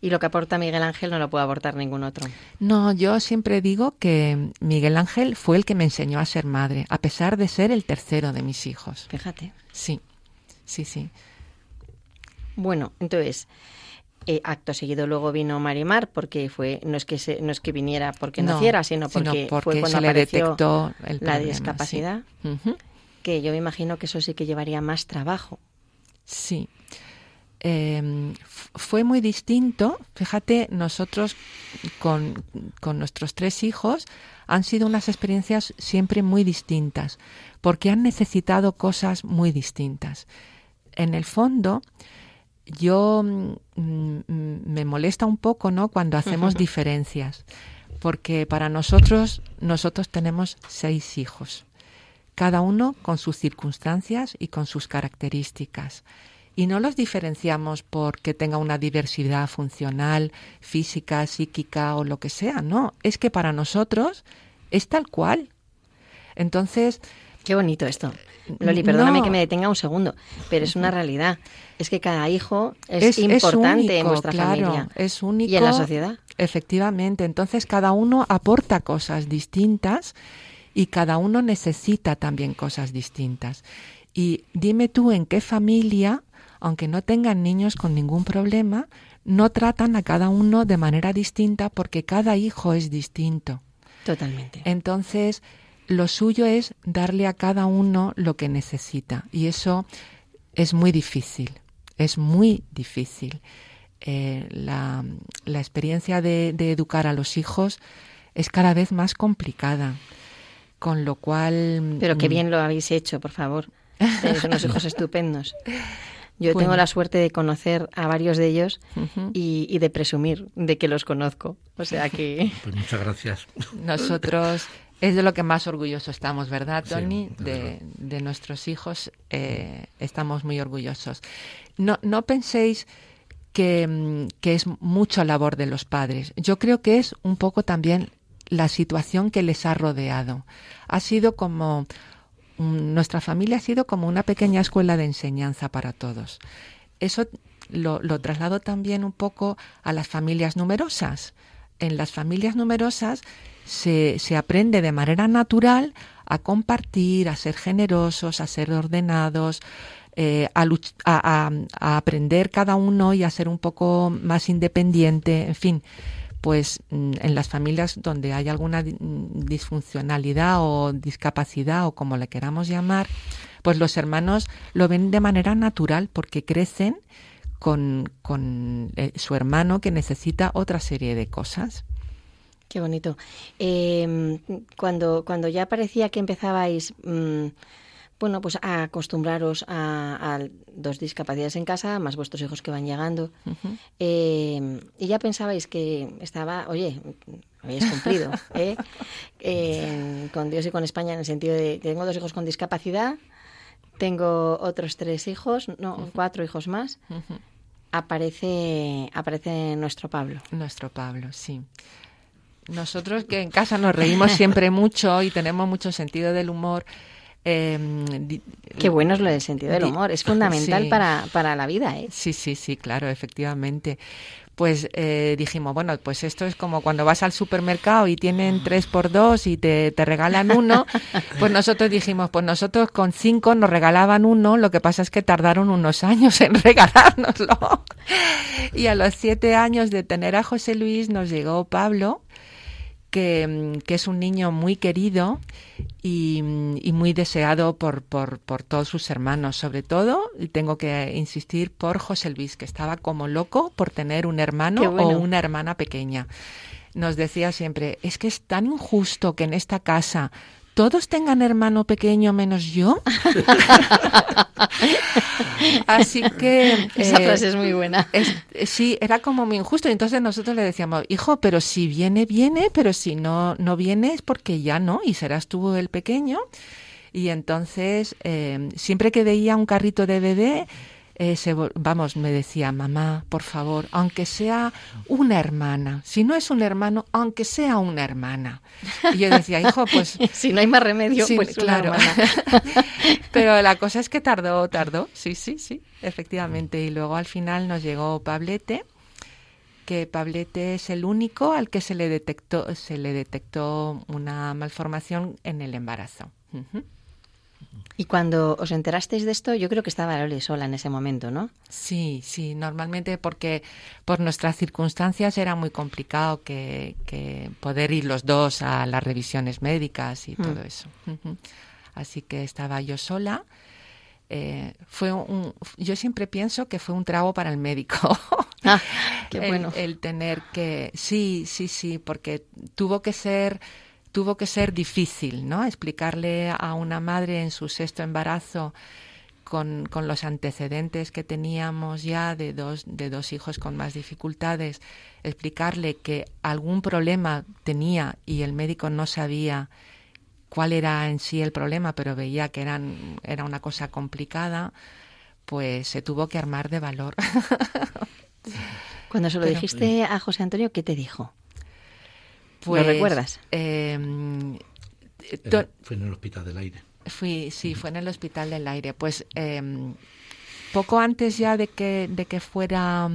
[SPEAKER 2] Y lo que aporta Miguel Ángel no lo puede aportar ningún otro.
[SPEAKER 11] No, yo siempre digo que Miguel Ángel fue el que me enseñó a ser madre, a pesar de ser el tercero de mis hijos.
[SPEAKER 2] Fíjate.
[SPEAKER 11] Sí, sí, sí.
[SPEAKER 2] Bueno, entonces, eh, acto seguido luego vino Marimar porque fue no es que no es que viniera porque naciera sino porque, fue cuando
[SPEAKER 11] le detectó
[SPEAKER 2] la discapacidad que yo me imagino que eso sí que llevaría más trabajo.
[SPEAKER 11] Sí. Em, fue muy distinto. Fíjate nosotros con, con nuestros tres hijos han sido unas experiencias siempre muy distintas porque han necesitado cosas muy distintas. En el fondo yo mm, mm, me molesta un poco, ¿no? Cuando hacemos diferencias, porque para nosotros nosotros tenemos seis hijos, cada uno con sus circunstancias y con sus características. Y no los diferenciamos porque tenga una diversidad funcional, física, psíquica o lo que sea, no, es que para nosotros es tal cual. Entonces,
[SPEAKER 2] Qué bonito esto. Loli, perdóname que me detenga un segundo, pero es una realidad. Es que cada hijo es, importante en vuestra familia.
[SPEAKER 11] Es único.
[SPEAKER 2] Y en la sociedad.
[SPEAKER 11] Efectivamente. Entonces cada uno aporta cosas distintas y cada uno necesita también cosas distintas. Y dime tú en qué familia, aunque no tengan niños con ningún problema, no tratan a cada uno de manera distinta porque cada hijo es distinto.
[SPEAKER 2] Totalmente.
[SPEAKER 11] Entonces, lo suyo es darle a cada uno lo que necesita y eso es muy difícil, es muy difícil. Eh, la, experiencia de, educar a los hijos es cada vez más complicada, con lo cual...
[SPEAKER 2] Pero qué mm, bien lo habéis hecho, por favor. Tenéis unos hijos estupendos. Yo tengo la suerte de conocer a varios de ellos y, y, de presumir de que los conozco. O sea que...
[SPEAKER 12] Pues muchas gracias.
[SPEAKER 11] Nosotros es de lo que más orgullosos estamos, ¿verdad, Tony? de, nuestros hijos eh, estamos muy orgullosos. No, no penséis que, mm, que, es mucho labor de los padres. Yo creo que es un poco también la situación que les ha rodeado. Ha sido como nuestra familia ha sido como una pequeña escuela de enseñanza para todos. Eso lo, lo traslado también un poco a las familias numerosas. En las familias numerosas se, se aprende de manera natural a compartir, a ser generosos, a ser ordenados, eh, a, aprender cada uno y a ser un poco más independiente, en fin, pues mm, en las familias donde hay alguna disfuncionalidad o discapacidad o como le queramos llamar, pues los hermanos lo ven de manera natural porque crecen con, con eh, su hermano que necesita otra serie de cosas.
[SPEAKER 2] Qué bonito. Em, cuando, cuando ya parecía que empezabais, mm, bueno, pues a acostumbraros a, dos discapacidades en casa, más vuestros hijos que van llegando, em, y ya pensabais que estaba, oye, habéis cumplido, ¿eh? con Dios y con España en el sentido de que tengo dos hijos con discapacidad, tengo otros tres hijos, no, cuatro hijos más. Aparece, aparece nuestro Pablo.
[SPEAKER 11] Nuestro Pablo, sí. Nosotros que en casa nos reímos siempre mucho y tenemos mucho sentido del humor. Eh,
[SPEAKER 2] Qué bueno es lo del sentido del humor, es fundamental para, para la vida. ¿eh?
[SPEAKER 11] Sí, sí, sí, claro, efectivamente pues eh, dijimos, bueno, pues esto es como cuando vas al supermercado y tienen tres por dos y te, te regalan uno, pues nosotros dijimos, pues nosotros con cinco nos regalaban uno, lo que pasa es que tardaron unos años en regalárnoslo. Y a los siete años de tener a José Luis nos llegó Pablo, que, es un niño muy querido y, muy deseado por, por, por, todos sus hermanos, sobre todo, y tengo que insistir, por José Luis, que estaba como loco por tener un hermano o una hermana pequeña. Nos decía siempre, es que es tan injusto que en esta casa todos tengan hermano pequeño menos yo. Así que...
[SPEAKER 2] Esa eh, frase es muy buena.
[SPEAKER 11] sí, era como muy injusto. Y entonces nosotros le decíamos, hijo, pero si viene, viene, pero si no, no viene es porque ya no, y serás tú el pequeño. Y entonces, eh, siempre que veía un carrito de bebé, vamos, me decía, mamá, por favor, aunque sea una hermana, si no es un hermano, aunque sea una hermana. Y yo decía, hijo, pues...
[SPEAKER 2] si no hay más remedio, pues claro.
[SPEAKER 11] Pero la cosa es que tardó, tardó, sí, sí, sí, efectivamente. Y luego al final nos llegó Pablete, que Pablete es el único al que se le detectó, se le detectó una malformación en el embarazo.
[SPEAKER 2] Y cuando os enterasteis de esto, yo creo que estaba Loli sola en ese momento, ¿no?
[SPEAKER 11] Sí, sí, normalmente porque por nuestras circunstancias era muy complicado que, poder ir los dos a las revisiones médicas y mm. todo eso. Así que estaba yo sola. Eh, fue un, yo siempre pienso que fue un trago para el médico.
[SPEAKER 2] Ah, qué bueno.
[SPEAKER 11] el tener que, sí, sí, sí, porque tuvo que ser tuvo que ser difícil, ¿no? Explicarle a una madre en su sexto embarazo con, con, los antecedentes que teníamos ya de dos, de dos hijos con más dificultades, explicarle que algún problema tenía y el médico no sabía cuál era en sí el problema, pero veía que eran, era una cosa complicada, pues se tuvo que armar de valor.
[SPEAKER 2] Cuando se lo dijiste a José Antonio, ¿qué te dijo?
[SPEAKER 11] Pues,
[SPEAKER 2] ¿Lo recuerdas?
[SPEAKER 11] Em,
[SPEAKER 12] fue en el Hospital del Aire.
[SPEAKER 11] Fui, sí, fue en el Hospital del Aire. Pues em, poco antes ya de que, de que fuera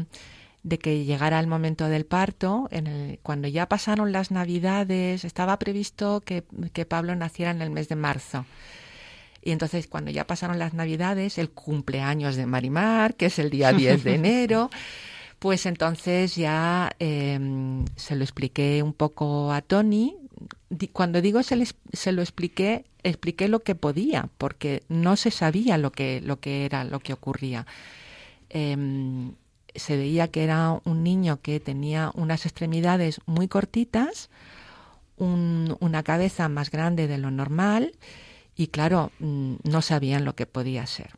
[SPEAKER 11] de que llegara el momento del parto, en el, cuando ya pasaron las navidades, estaba previsto que, que, Pablo naciera en el mes de marzo. Y entonces cuando ya pasaron las navidades, el cumpleaños de Marimar, que es el día 10 de enero, pues entonces ya em, se lo expliqué un poco a Tony. Cuando digo se, se lo expliqué, expliqué lo que podía, porque no se sabía lo que, lo que era, lo que ocurría. Em, se veía que era un niño que tenía unas extremidades muy cortitas, una cabeza más grande de lo normal y claro, mm, no sabían lo que podía ser.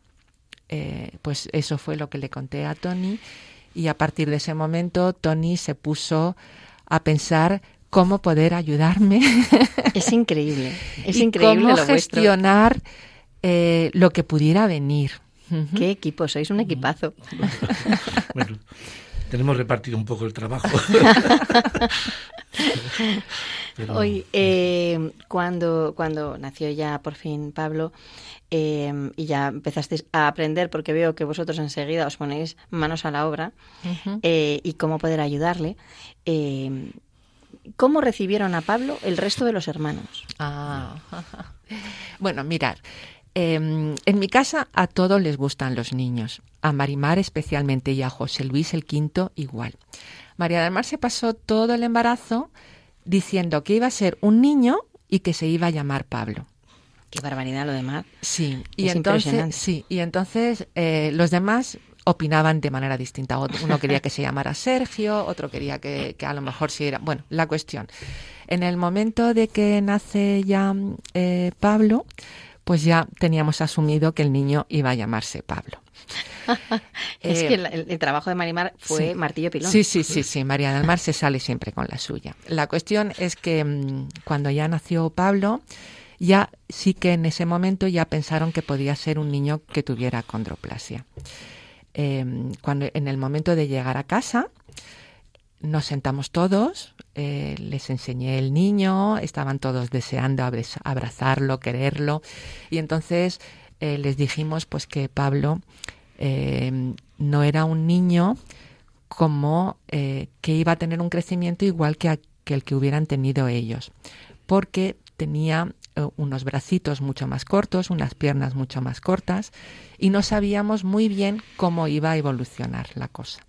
[SPEAKER 11] Eh, pues eso fue lo que le conté a Tony y a partir de ese momento Tony se puso a pensar cómo poder ayudarme.
[SPEAKER 2] Es increíble, es increíble
[SPEAKER 11] cómo gestionar eh, lo que pudiera venir.
[SPEAKER 2] Qué equipo, sois un equipazo.
[SPEAKER 12] bueno, tenemos repartido un poco el trabajo.
[SPEAKER 2] Hoy, eh, cuando, cuando nació ya por fin Pablo, Em, y ya empezasteis a aprender, porque veo que vosotros enseguida os ponéis manos a la obra eh, y cómo poder ayudarle. ¿cómo recibieron a Pablo el resto de los hermanos?
[SPEAKER 11] Ah. bueno, mirar, em, en mi casa a todos les gustan los niños, a Marimar especialmente y a José Luis el quinto igual. María del Mar se pasó todo el embarazo diciendo que iba a ser un niño y que se iba a llamar Pablo.
[SPEAKER 2] Qué barbaridad lo demás.
[SPEAKER 11] Sí, y entonces, sí, y entonces eh, los demás opinaban de manera distinta. Uno quería que se llamara Sergio, otro quería que, a lo mejor sí era. Bueno, la cuestión. En el momento de que nace ya eh, Pablo, pues ya teníamos asumido que el niño iba a llamarse Pablo.
[SPEAKER 2] es que eh, el, trabajo de Marimar fue martillo pilón.
[SPEAKER 11] Sí, sí, sí, sí. María del Mar se sale siempre con la suya. La cuestión es que mm, cuando ya nació Pablo, ya sí que en ese momento ya pensaron que podía ser un niño que tuviera condroplasia. Em, cuando en el momento de llegar a casa, nos sentamos todos, eh, les enseñé el niño, estaban todos deseando abrazarlo, quererlo, y entonces eh, les dijimos pues que Pablo em, no era un niño como eh, que iba a tener un crecimiento igual que, que el que hubieran tenido ellos, porque tenía eh, unos bracitos mucho más cortos, unas piernas mucho más cortas, y no sabíamos muy bien cómo iba a evolucionar la cosa.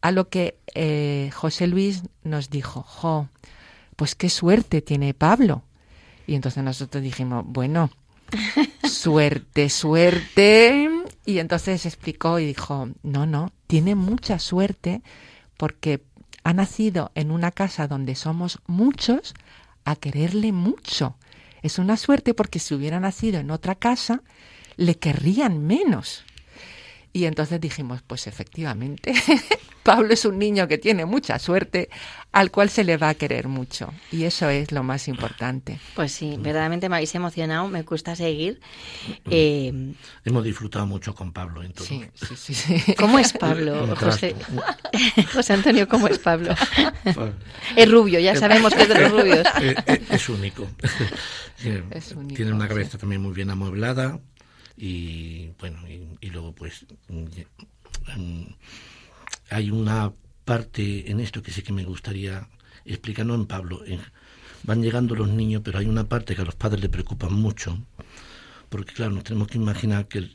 [SPEAKER 11] A lo que eh, José Luis nos dijo, jo, pues qué suerte tiene Pablo. Y entonces nosotros dijimos, bueno, suerte, suerte. Y entonces explicó y dijo, no, no, tiene mucha suerte porque ha nacido en una casa donde somos muchos a quererle mucho. Es una suerte porque si hubiera nacido en otra casa, le querrían menos. Y entonces dijimos, pues efectivamente, Pablo es un niño que tiene mucha suerte, al cual se le va a querer mucho. Y eso es lo más importante.
[SPEAKER 2] Pues sí, verdaderamente me habéis emocionado, me cuesta seguir. Eh,
[SPEAKER 12] Hemos disfrutado mucho con Pablo.
[SPEAKER 2] Sí, sí, sí, ¿Cómo es Pablo, José? José Antonio, ¿cómo es Pablo? es rubio, ya sabemos que es de los rubios.
[SPEAKER 12] Eh, eh, es único. Tiene una cabeza también muy bien amueblada y bueno, y, luego pues mm, hay una parte en esto que sí que me gustaría explicar, no en Pablo, van llegando los niños, pero hay una parte que a los padres le preocupa mucho, porque claro, nos tenemos que imaginar que,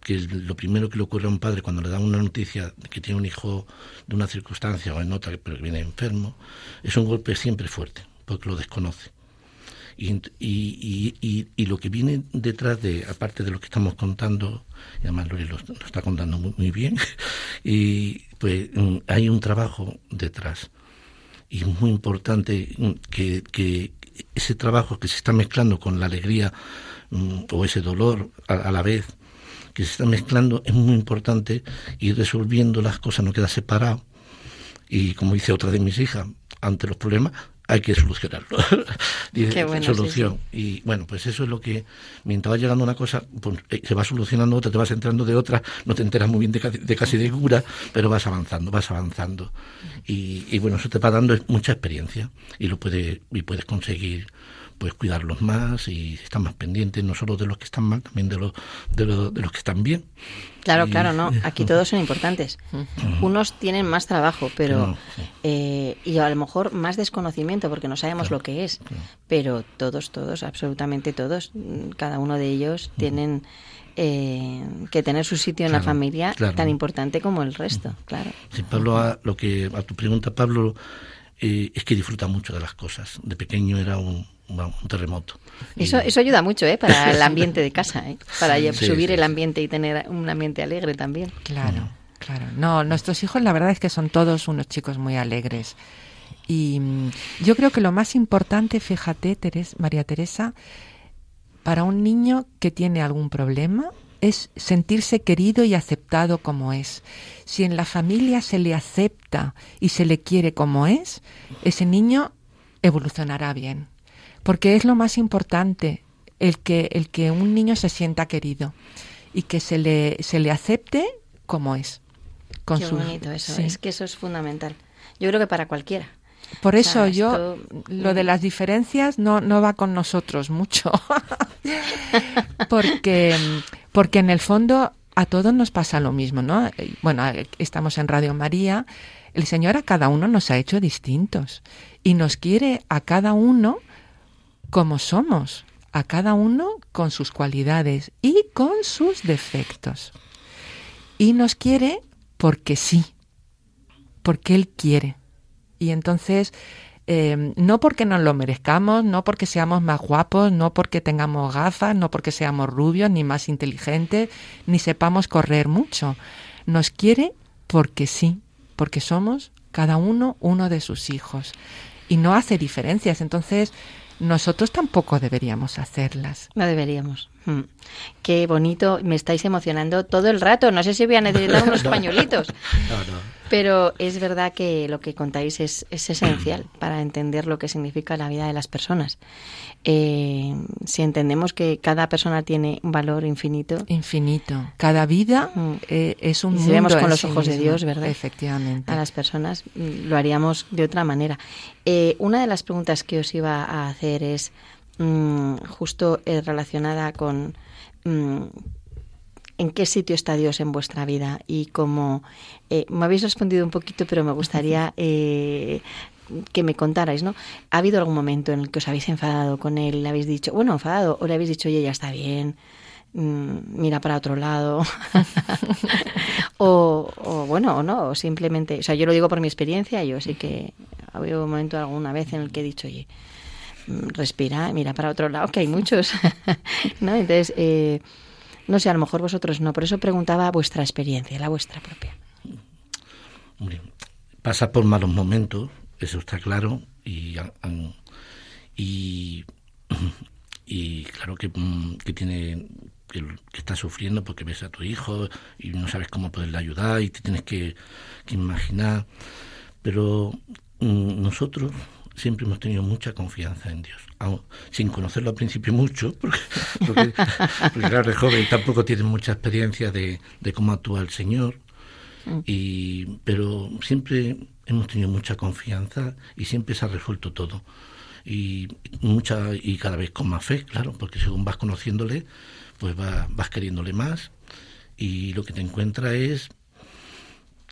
[SPEAKER 12] que lo primero que le ocurre a un padre cuando le dan una noticia de que tiene un hijo de una circunstancia o en otra, pero que viene enfermo, es un golpe siempre fuerte, porque lo desconoce. Y, y, y, lo que viene detrás de, aparte de lo que estamos contando, y además Lori lo, está contando muy, bien, y pues mm, hay un trabajo detrás. Y es muy importante mm, que, ese trabajo que se está mezclando con la alegría mm, o ese dolor a, la vez, que se está mezclando, es muy importante ir resolviendo las cosas, no queda separado. Y como dice otra de mis hijas, ante los problemas hay que solucionarlo. Dice, solución. Y bueno, pues eso es lo que, mientras va llegando una cosa, pues, eh, se va solucionando otra, te vas entrando de otra, no te enteras muy bien de, casi de cura, pero vas avanzando, vas avanzando. Y, y, bueno, eso te va dando mucha experiencia y lo puede, y puedes conseguir pues cuidarlos más y estar más pendientes no solo de los que están mal, también de los, de los, de los que están bien.
[SPEAKER 2] Claro, claro, no. Aquí todos son importantes. Unos tienen más trabajo, pero eh, y a lo mejor más desconocimiento porque no sabemos lo que es. Pero todos, todos, absolutamente todos, cada uno de ellos tienen eh, que tener su sitio en la familia tan importante como el resto, claro.
[SPEAKER 12] Sí, Pablo, a, lo que a tu pregunta, Pablo, eh, es que disfruta mucho de las cosas. De pequeño era un un terremoto.
[SPEAKER 2] Eso, eso ayuda mucho ¿eh? para el ambiente de casa, ¿eh? para subir el ambiente y tener un ambiente alegre también.
[SPEAKER 11] Claro, claro. No, nuestros hijos la verdad es que son todos unos chicos muy alegres. Y mm, yo creo que lo más importante, fíjate, María Teresa, para un niño que tiene algún problema es sentirse querido y aceptado como es. Si en la familia se le acepta y se le quiere como es, ese niño evolucionará bien porque es lo más importante, el que, el que un niño se sienta querido y que se le, se le acepte como es.
[SPEAKER 2] Con Qué bonito eso, es que eso es fundamental. Yo creo que para cualquiera.
[SPEAKER 11] Por eso yo, lo de las diferencias no, no va con nosotros mucho. porque, porque en el fondo a todos nos pasa lo mismo, ¿no? Bueno, estamos en Radio María, el Señor a cada uno nos ha hecho distintos y nos quiere a cada uno como somos, a cada uno con sus cualidades y con sus defectos. Y nos quiere porque sí, porque Él quiere. Y entonces, eh, no porque nos lo merezcamos, no porque seamos más guapos, no porque tengamos gafas, no porque seamos rubios, ni más inteligentes, ni sepamos correr mucho. Nos quiere porque sí, porque somos cada uno uno de sus hijos. Y no hace diferencias. Entonces, nosotros tampoco deberíamos hacerlas.
[SPEAKER 2] No deberíamos. Mm. Qué bonito, me estáis emocionando todo el rato. No sé si voy a necesitar unos pañuelitos. Pero es verdad que lo que contáis es, esencial para entender lo que significa la vida de las personas. Eh, si entendemos que cada persona tiene un valor infinito.
[SPEAKER 11] Infinito. Cada vida mm. eh, es un
[SPEAKER 2] si vemos con los ojos de Dios, ¿verdad?
[SPEAKER 11] Efectivamente.
[SPEAKER 2] A las personas mm, lo haríamos de otra manera. Eh, una de las preguntas que os iba a hacer es Mm, justo eh, relacionada con mm, en qué sitio está Dios en vuestra vida y como eh, me habéis respondido un poquito, pero me gustaría eh, que me contarais, ¿no? ¿Ha habido algún momento en el que os habéis enfadado con él, le habéis dicho, bueno, enfadado, o le habéis dicho, oye, ya está bien, mm, mira para otro lado, o, o, bueno, o no, o simplemente, o sea, yo lo digo por mi experiencia, yo sí que ha habido un momento alguna vez en el que he dicho, oye, respira, mira para otro lado, que hay muchos. ¿no? Entonces, eh, no sé, a lo mejor vosotros no, por eso preguntaba vuestra experiencia, la vuestra propia.
[SPEAKER 12] pasa por malos momentos, eso está claro, y, y, claro que, mm, que tiene que, está sufriendo porque ves a tu hijo y no sabes cómo poderle ayudar y te tienes que, que imaginar. Pero mm, nosotros siempre hemos tenido mucha confianza en Dios, sin conocerlo al principio mucho, porque, porque, claro, es joven y tampoco tiene mucha experiencia de, cómo actúa el Señor, mm. y, pero siempre hemos tenido mucha confianza y siempre se ha resuelto todo. Y, mucha, y cada vez con más fe, claro, porque según vas conociéndole, pues vas, vas queriéndole más y lo que te encuentra es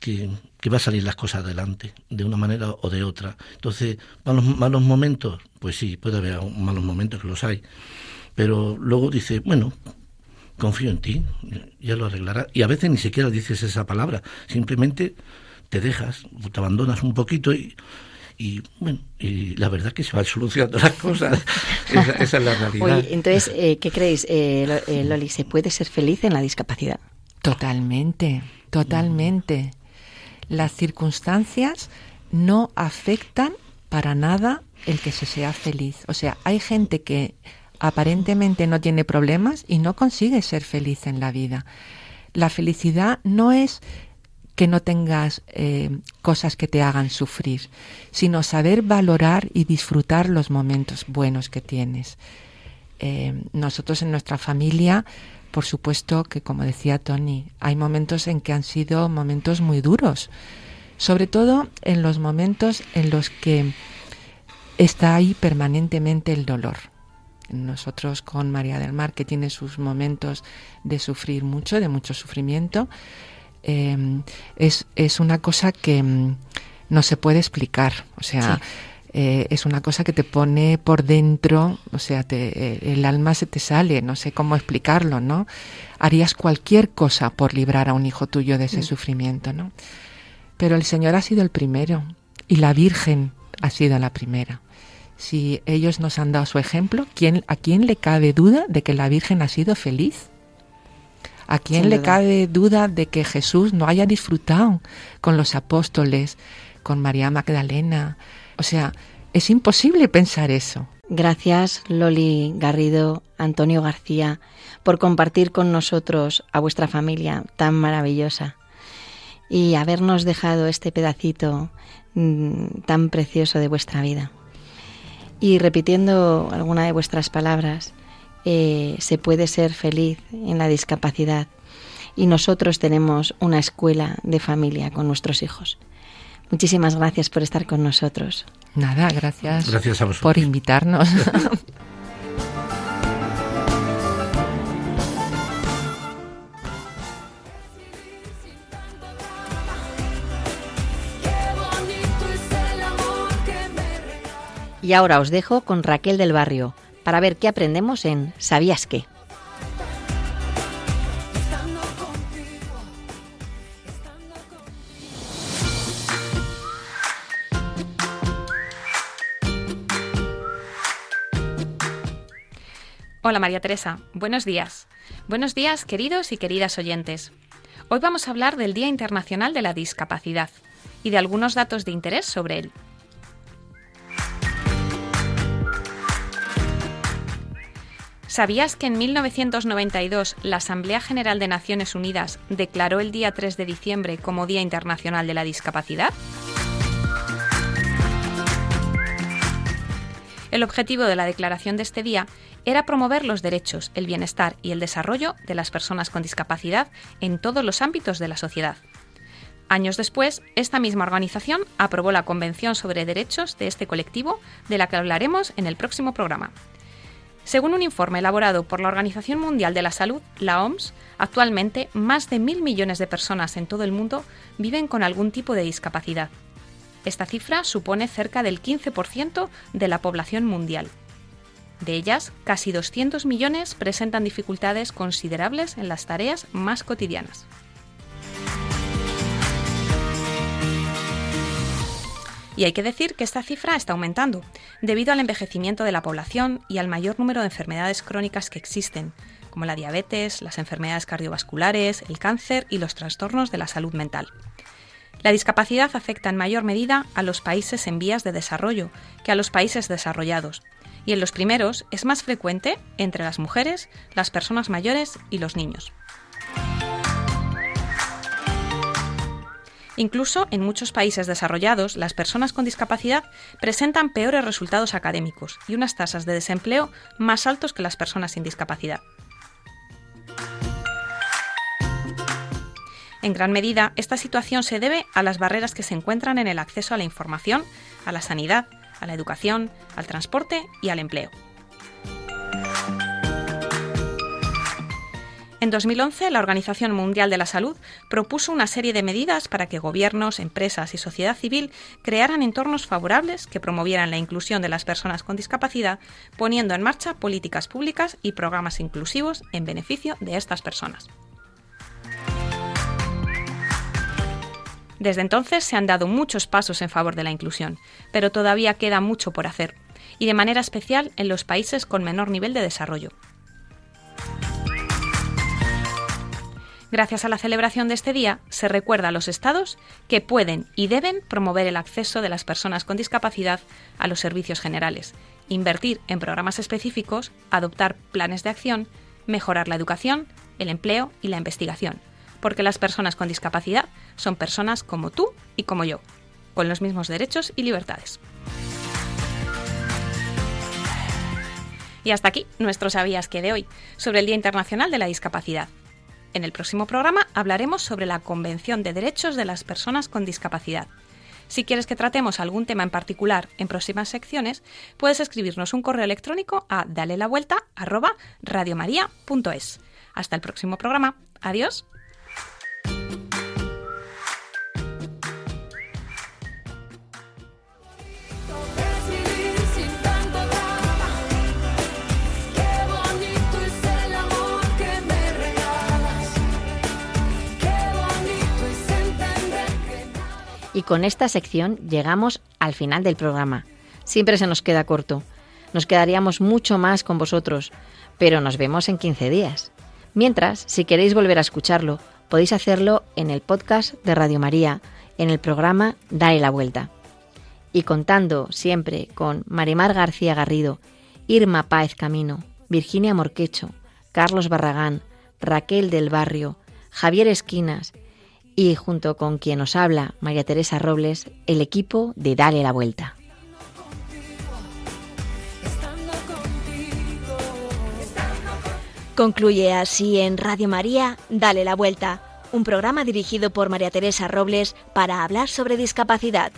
[SPEAKER 12] que, va a salir las cosas adelante, de una manera o de otra. Entonces, malos, malos momentos, pues sí, puede haber malos momentos que los hay, pero luego dice, bueno, confío en ti, ya lo arreglará. Y a veces ni siquiera dices esa palabra, simplemente te dejas, te abandonas un poquito y, y bueno, y la verdad que se van solucionando las cosas. esa, es la realidad.
[SPEAKER 2] entonces, eh, ¿qué creéis, eh, eh, Loli? ¿Se puede ser feliz en la discapacidad?
[SPEAKER 11] Totalmente, totalmente las circunstancias no afectan para nada el que se sea feliz. O sea, hay gente que aparentemente no tiene problemas y no consigue ser feliz en la vida. La felicidad no es que no tengas eh, cosas que te hagan sufrir, sino saber valorar y disfrutar los momentos buenos que tienes. Eh, nosotros en nuestra familia, por supuesto que, como decía Tony, hay momentos en que han sido momentos muy duros, sobre todo en los momentos en los que está ahí permanentemente el dolor. Nosotros con María del Mar, que tiene sus momentos de sufrir mucho, de mucho sufrimiento, em, es, es, una cosa que mm, no se puede explicar. O sea, eh, es una cosa que te pone por dentro, o sea, eh, el alma se te sale, no sé cómo explicarlo, ¿no? Harías cualquier cosa por librar a un hijo tuyo de ese mm. sufrimiento, ¿no? Pero el Señor ha sido el primero y la Virgen ha sido la primera. Si ellos nos han dado su ejemplo, ¿quién, ¿a quién le cabe duda de que la Virgen ha sido feliz? ¿A quién le cabe duda de que Jesús no haya disfrutado con los apóstoles, con María Magdalena, o sea, es imposible pensar eso.
[SPEAKER 2] Gracias, Loli Garrido, Antonio García, por compartir con nosotros a vuestra familia tan maravillosa y habernos dejado este pedacito mm, tan precioso de vuestra vida. Y repitiendo alguna de vuestras palabras, eh, se puede ser feliz en la discapacidad y nosotros tenemos una escuela de familia con nuestros hijos. Muchísimas gracias por estar con nosotros.
[SPEAKER 11] Nada, gracias,
[SPEAKER 12] gracias
[SPEAKER 11] por invitarnos.
[SPEAKER 2] Y ahora os dejo con Raquel del Barrio para ver qué aprendemos en ¿Sabías qué?
[SPEAKER 13] Hola María Teresa, buenos días. Buenos días queridos y queridas oyentes. Hoy vamos a hablar del Día Internacional de la Discapacidad y de algunos datos de interés sobre él. ¿Sabías que en 1992 la Asamblea General de Naciones Unidas declaró el día 3 de diciembre como Día Internacional de la Discapacidad? El objetivo de la declaración de este día era promover los derechos, el bienestar y el desarrollo de las personas con discapacidad en todos los ámbitos de la sociedad. Años después, esta misma organización aprobó la Convención sobre Derechos de este colectivo, de la que hablaremos en el próximo programa. Según un informe elaborado por la Organización Mundial de la Salud, la OMS, actualmente más de mil millones de personas en todo el mundo viven con algún tipo de discapacidad. Esta cifra supone cerca del 15% de la población mundial. De ellas, casi 200 millones presentan dificultades considerables en las tareas más cotidianas. Y hay que decir que esta cifra está aumentando, debido al envejecimiento de la población y al mayor número de enfermedades crónicas que existen, como la diabetes, las enfermedades cardiovasculares, el cáncer y los trastornos de la salud mental. La discapacidad afecta en mayor medida a los países en vías de desarrollo que a los países desarrollados, y en los primeros es más frecuente entre las mujeres, las personas mayores y los niños. Incluso en muchos países desarrollados, las personas con discapacidad presentan peores resultados académicos y unas tasas de desempleo más altos que las personas sin discapacidad. En gran medida, esta situación se debe a las barreras que se encuentran en el acceso a la información, a la sanidad, a la educación, al transporte y al empleo. En 2011, la Organización Mundial de la Salud propuso una serie de medidas para que gobiernos, empresas y sociedad civil crearan entornos favorables que promovieran la inclusión de las personas con discapacidad, poniendo en marcha políticas públicas y programas inclusivos en beneficio de estas personas. Desde entonces se han dado muchos pasos en favor de la inclusión, pero todavía queda mucho por hacer, y de manera especial en los países con menor nivel de desarrollo. Gracias a la celebración de este día, se recuerda a los Estados que pueden y deben promover el acceso de las personas con discapacidad a los servicios generales, invertir en programas específicos, adoptar planes de acción, mejorar la educación, el empleo y la investigación, porque las personas con discapacidad son personas como tú y como yo, con los mismos derechos y libertades. Y hasta aquí nuestro Sabías que de hoy, sobre el Día Internacional de la Discapacidad. En el próximo programa hablaremos sobre la Convención de Derechos de las Personas con Discapacidad. Si quieres que tratemos algún tema en particular en próximas secciones, puedes escribirnos un correo electrónico a dale Hasta el próximo programa. Adiós.
[SPEAKER 2] Y con esta sección llegamos al final del programa. Siempre se nos queda corto. Nos quedaríamos mucho más con vosotros, pero nos vemos en 15 días. Mientras, si queréis volver a escucharlo, podéis hacerlo en el podcast de Radio María, en el programa Dale la Vuelta. Y contando siempre con Marimar García Garrido, Irma Páez Camino, Virginia Morquecho, Carlos Barragán, Raquel del Barrio, Javier Esquinas y junto con quien os habla, María Teresa Robles, el equipo de Dale la Vuelta.
[SPEAKER 1] Concluye así en Radio María, Dale la Vuelta, un programa dirigido por María Teresa Robles para hablar sobre discapacidad.